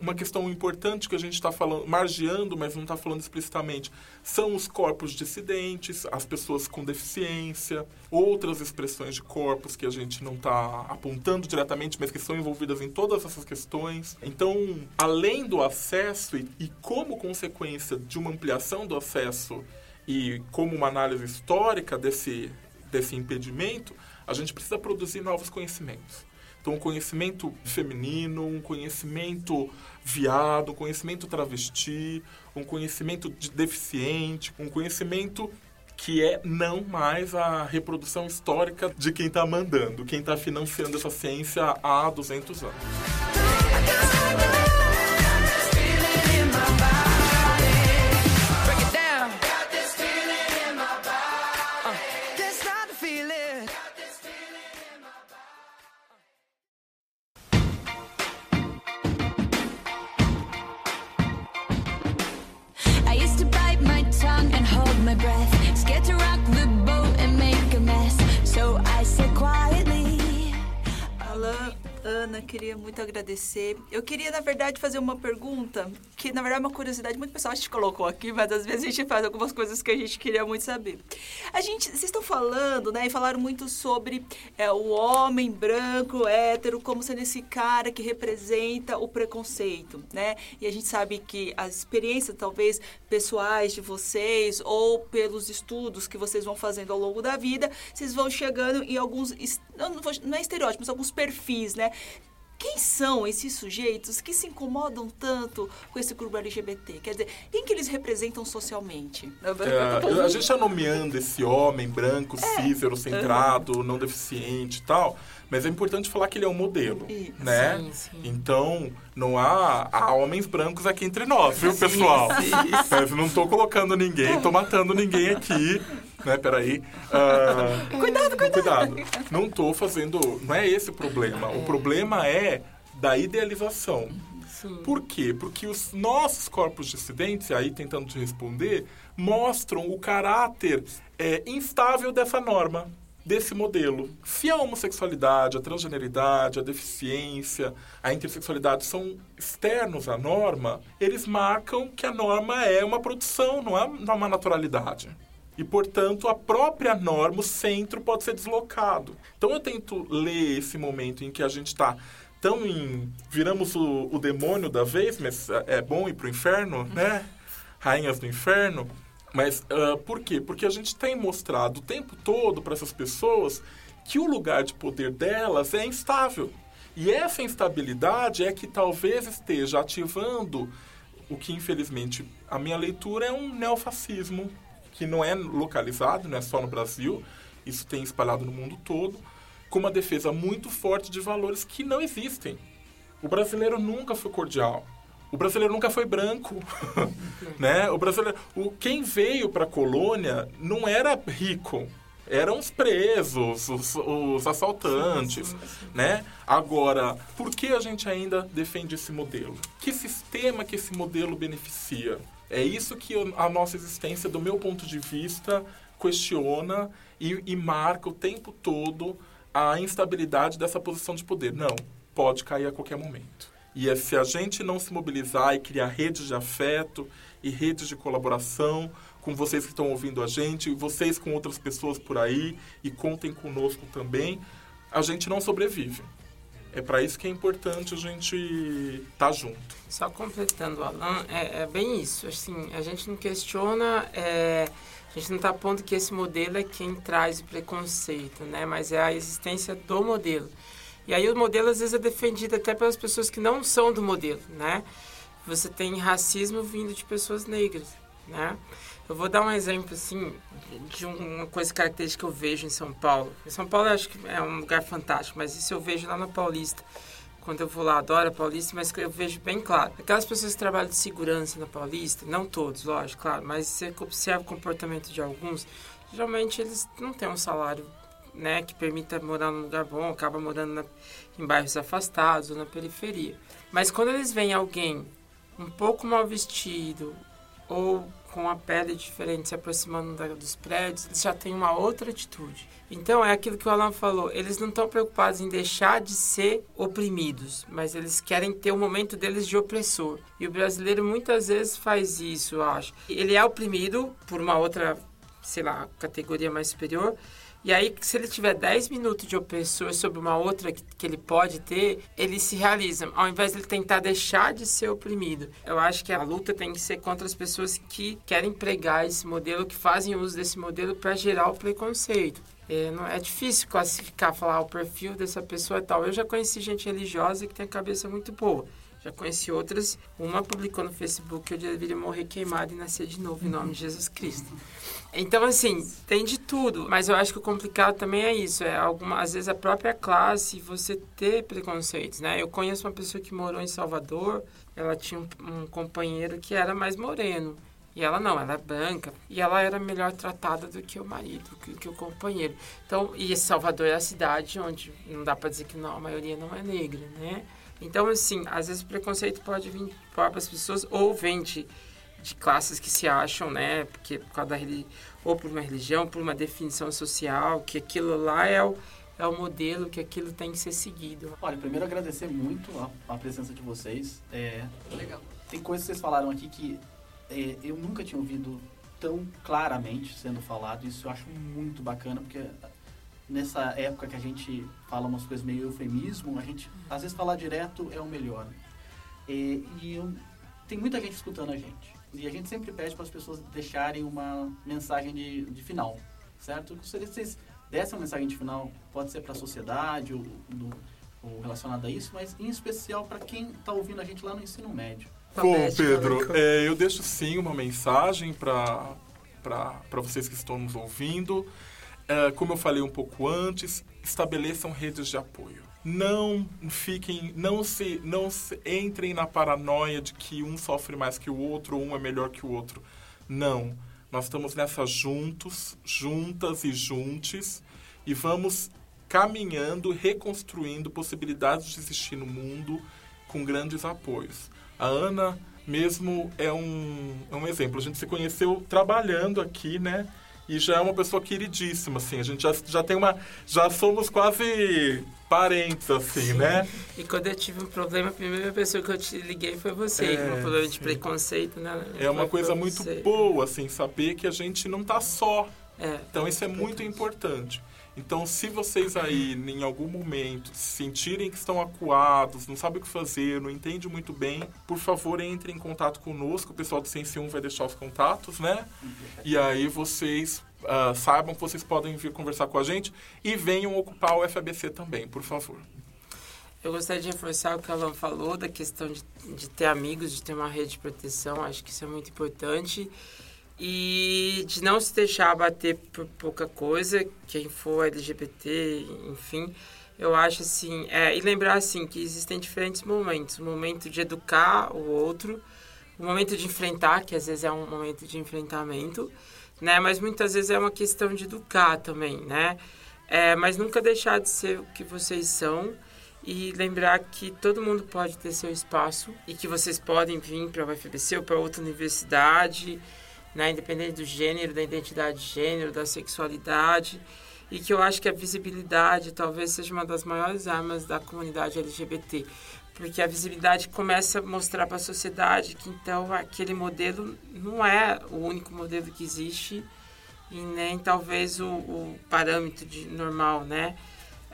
Uma questão importante que a gente está falando, margeando, mas não está falando explicitamente, são os corpos dissidentes, as pessoas com deficiência, outras expressões de corpos que a gente não está apontando diretamente, mas que são envolvidas em todas essas questões. Então, além do acesso e, e como consequência de uma ampliação do acesso e como uma análise histórica desse, desse impedimento, a gente precisa produzir novos conhecimentos. Então, um conhecimento feminino, um conhecimento viado, um conhecimento travesti, um conhecimento de deficiente, um conhecimento que é não mais a reprodução histórica de quem está mandando, quem está financiando essa ciência há 200 anos. Ana, queria muito agradecer. Eu queria, na verdade, fazer uma pergunta, que na verdade é uma curiosidade muito pessoal, a gente colocou aqui, mas às vezes a gente faz algumas coisas que a gente queria muito saber. A gente, vocês estão falando, né, e falaram muito sobre é, o homem branco, hétero, como sendo esse cara que representa o preconceito, né? E a gente sabe que as experiências, talvez, pessoais de vocês, ou pelos estudos que vocês vão fazendo ao longo da vida, vocês vão chegando em alguns, não, não é estereótipos, alguns perfis, né? Quem são esses sujeitos que se incomodam tanto com esse grupo LGBT? Quer dizer, quem que eles representam socialmente? É, a gente está nomeando esse homem branco, cis, eurocentrado, não deficiente e tal, mas é importante falar que ele é um modelo, Isso. né? Sim, sim. Então, não há, há homens brancos aqui entre nós, viu, pessoal? Mas *laughs* não tô colocando ninguém, tô matando ninguém aqui, né? Peraí. Ah, Cuidado, cuidado. cuidado. Não tô fazendo... Não é esse o problema. O problema é da idealização. Por quê? Porque os nossos corpos dissidentes, aí tentando te responder, mostram o caráter é, instável dessa norma, desse modelo. Se a homossexualidade, a transgeneridade, a deficiência, a intersexualidade são externos à norma, eles marcam que a norma é uma produção, não é é uma naturalidade. E, portanto, a própria norma, o centro, pode ser deslocado. Então, eu tento ler esse momento em que a gente está tão em... Viramos o, o demônio da vez, mas é bom ir para o inferno, né? Rainhas do inferno. Mas ah, por quê? Porque a gente tem mostrado o tempo todo para essas pessoas que o lugar de poder delas é instável. E essa instabilidade é que talvez esteja ativando o que, infelizmente, a minha leitura é um neofascismo, que não é localizado, não é só no Brasil, isso tem espalhado no mundo todo, com uma defesa muito forte de valores que não existem. O brasileiro nunca foi cordial. O brasileiro nunca foi branco, *laughs* né? O brasileiro, o quem veio para a colônia não era rico, eram os presos, os, os assaltantes, né? Agora, por que a gente ainda defende esse modelo? Que sistema que esse modelo beneficia? É isso que a nossa existência, do meu ponto de vista, questiona e, e marca o tempo todo a instabilidade dessa posição de poder. Não, pode cair a qualquer momento. E é se a gente não se mobilizar e criar redes de afeto e redes de colaboração com vocês que estão ouvindo a gente, vocês com outras pessoas por aí, e contem conosco também, a gente não sobrevive. É para isso que é importante a gente estar junto. Só completando, Alan, é, é bem isso. Assim, a gente não questiona, é, a gente não está pondo que esse modelo é quem traz o preconceito, né? Mas é a existência do modelo. E aí o modelo às vezes é defendido até pelas pessoas que não são do modelo, né? Você tem racismo vindo de pessoas negras, né? Eu vou dar um exemplo, assim, de uma coisa característica que eu vejo em São Paulo. Em São Paulo eu acho que é um lugar fantástico, mas isso eu vejo lá na Paulista. Quando eu vou lá, adoro a Paulista, mas eu vejo bem claro. Aquelas pessoas que trabalham de segurança na Paulista, não todos, lógico, claro, mas você observa o comportamento de alguns, geralmente eles não têm um salário né, que permita morar num lugar bom, acaba morando na, em bairros afastados ou na periferia. Mas quando eles veem alguém um pouco mal vestido ou com a pele diferente se aproximando da, dos prédios, eles já têm uma outra atitude. Então é aquilo que o Alan falou, eles não estão preocupados em deixar de ser oprimidos, mas eles querem ter o momento deles de opressor. E o brasileiro muitas vezes faz isso, eu acho. Ele é oprimido por uma outra, sei lá, categoria mais superior, e aí, se ele tiver 10 minutos de opressor sobre uma outra que, que, ele pode ter, ele se realiza, ao invés de ele tentar deixar de ser oprimido. Eu acho que a luta tem que ser contra as pessoas que querem pregar esse modelo, que fazem uso desse modelo para gerar o preconceito. É, não, é difícil classificar, falar ah, o perfil dessa pessoa é tal. Eu já conheci gente religiosa que tem a cabeça muito boa. Já conheci outras. Uma publicou no Facebook que eu deveria morrer queimado e nascer de novo em nome de Jesus Cristo. Então, assim, tem de tudo. Mas eu acho que o complicado também é isso. É alguma, às vezes a própria classe, você ter preconceitos, né? Eu conheço uma pessoa que morou em Salvador. Ela tinha um, um companheiro que era mais moreno. E ela não, ela é branca. E ela era melhor tratada do que o marido, que, que o companheiro. Então, e Salvador é a cidade onde não dá para dizer que não, a maioria não é negra, né? Então, assim, às vezes o preconceito pode vir para as pessoas ou vem de, de classes que se acham, né? Porque por causa da religião, ou por uma religião, por uma definição social, que aquilo lá é o, é o modelo, que aquilo tem que ser seguido. Olha, primeiro agradecer muito a, a presença de vocês. É, Legal. Tem coisas que vocês falaram aqui que é, eu nunca tinha ouvido tão claramente sendo falado. Isso eu acho muito bacana, porque nessa época que a gente fala umas coisas meio eufemismo, a gente às vezes falar direto é o melhor. E, e eu, tem muita gente escutando a gente. E a gente sempre pede para as pessoas deixarem uma mensagem de, de final, certo? Gostaria que vocês dessem uma mensagem de final, pode ser para a sociedade ou, do, ou relacionada a isso, mas em especial para quem está ouvindo a gente lá no ensino médio. Bom, Pedro, é, eu deixo sim uma mensagem para vocês que estão nos ouvindo. É, como eu falei um pouco antes, estabeleçam redes de apoio. Não fiquem, não se, não se entrem na paranoia de que um sofre mais que o outro ou um é melhor que o outro. Não. Nós estamos nessa juntos, juntas e juntes, e vamos caminhando, reconstruindo possibilidades de existir no mundo com grandes apoios. A Ana mesmo é um, é um exemplo. A gente se conheceu trabalhando aqui, né? E já é uma pessoa queridíssima, assim. A gente já, já tem uma... Já somos quase parentes, assim, Sim. né? E quando eu tive um problema, a primeira pessoa que eu te liguei foi você. É, um problema de sim. preconceito, né? É uma coisa muito você. boa, assim, saber que a gente não tá só. É, Então isso é muito importante. Então, se vocês aí, em algum momento, sentirem que estão acuados, não sabem o que fazer, não entendem muito bem, por favor, entrem em contato conosco. O pessoal do Sense 1 vai deixar os contatos, né? E aí vocês ah, saibam que vocês podem vir conversar com a gente e venham ocupar o FABC também, por favor. Eu gostaria de reforçar o que o Alan falou da questão de, de ter amigos, de ter uma rede de proteção. Acho que isso é muito importante. E de não se deixar abater por pouca coisa, quem for LGBT, enfim. Eu acho assim, é, e lembrar assim que existem diferentes momentos. O momento de educar o outro, o momento de enfrentar, que às vezes é um momento de enfrentamento, né? Mas muitas vezes é uma questão de educar também, né? É, mas nunca deixar de ser o que vocês são e lembrar que todo mundo pode ter seu espaço e que vocês podem vir para a UFBC ou para outra universidade, né, independente do gênero, da identidade de gênero, da sexualidade, e que eu acho que a visibilidade talvez seja uma das maiores armas da comunidade LGBT, porque a visibilidade começa a mostrar para a sociedade que então aquele modelo não é o único modelo que existe e nem talvez o, o parâmetro de normal, né?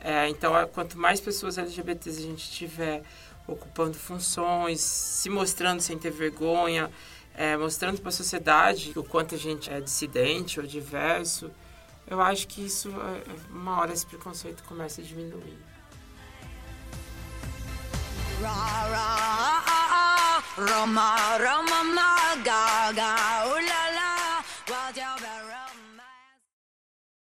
É, então, a- quanto mais pessoas LGBTs a gente tiver ocupando funções, se mostrando sem ter vergonha, é, mostrando para a sociedade o quanto a gente é dissidente ou diverso, eu acho que isso, é, uma hora esse preconceito começa a diminuir. Roma Roma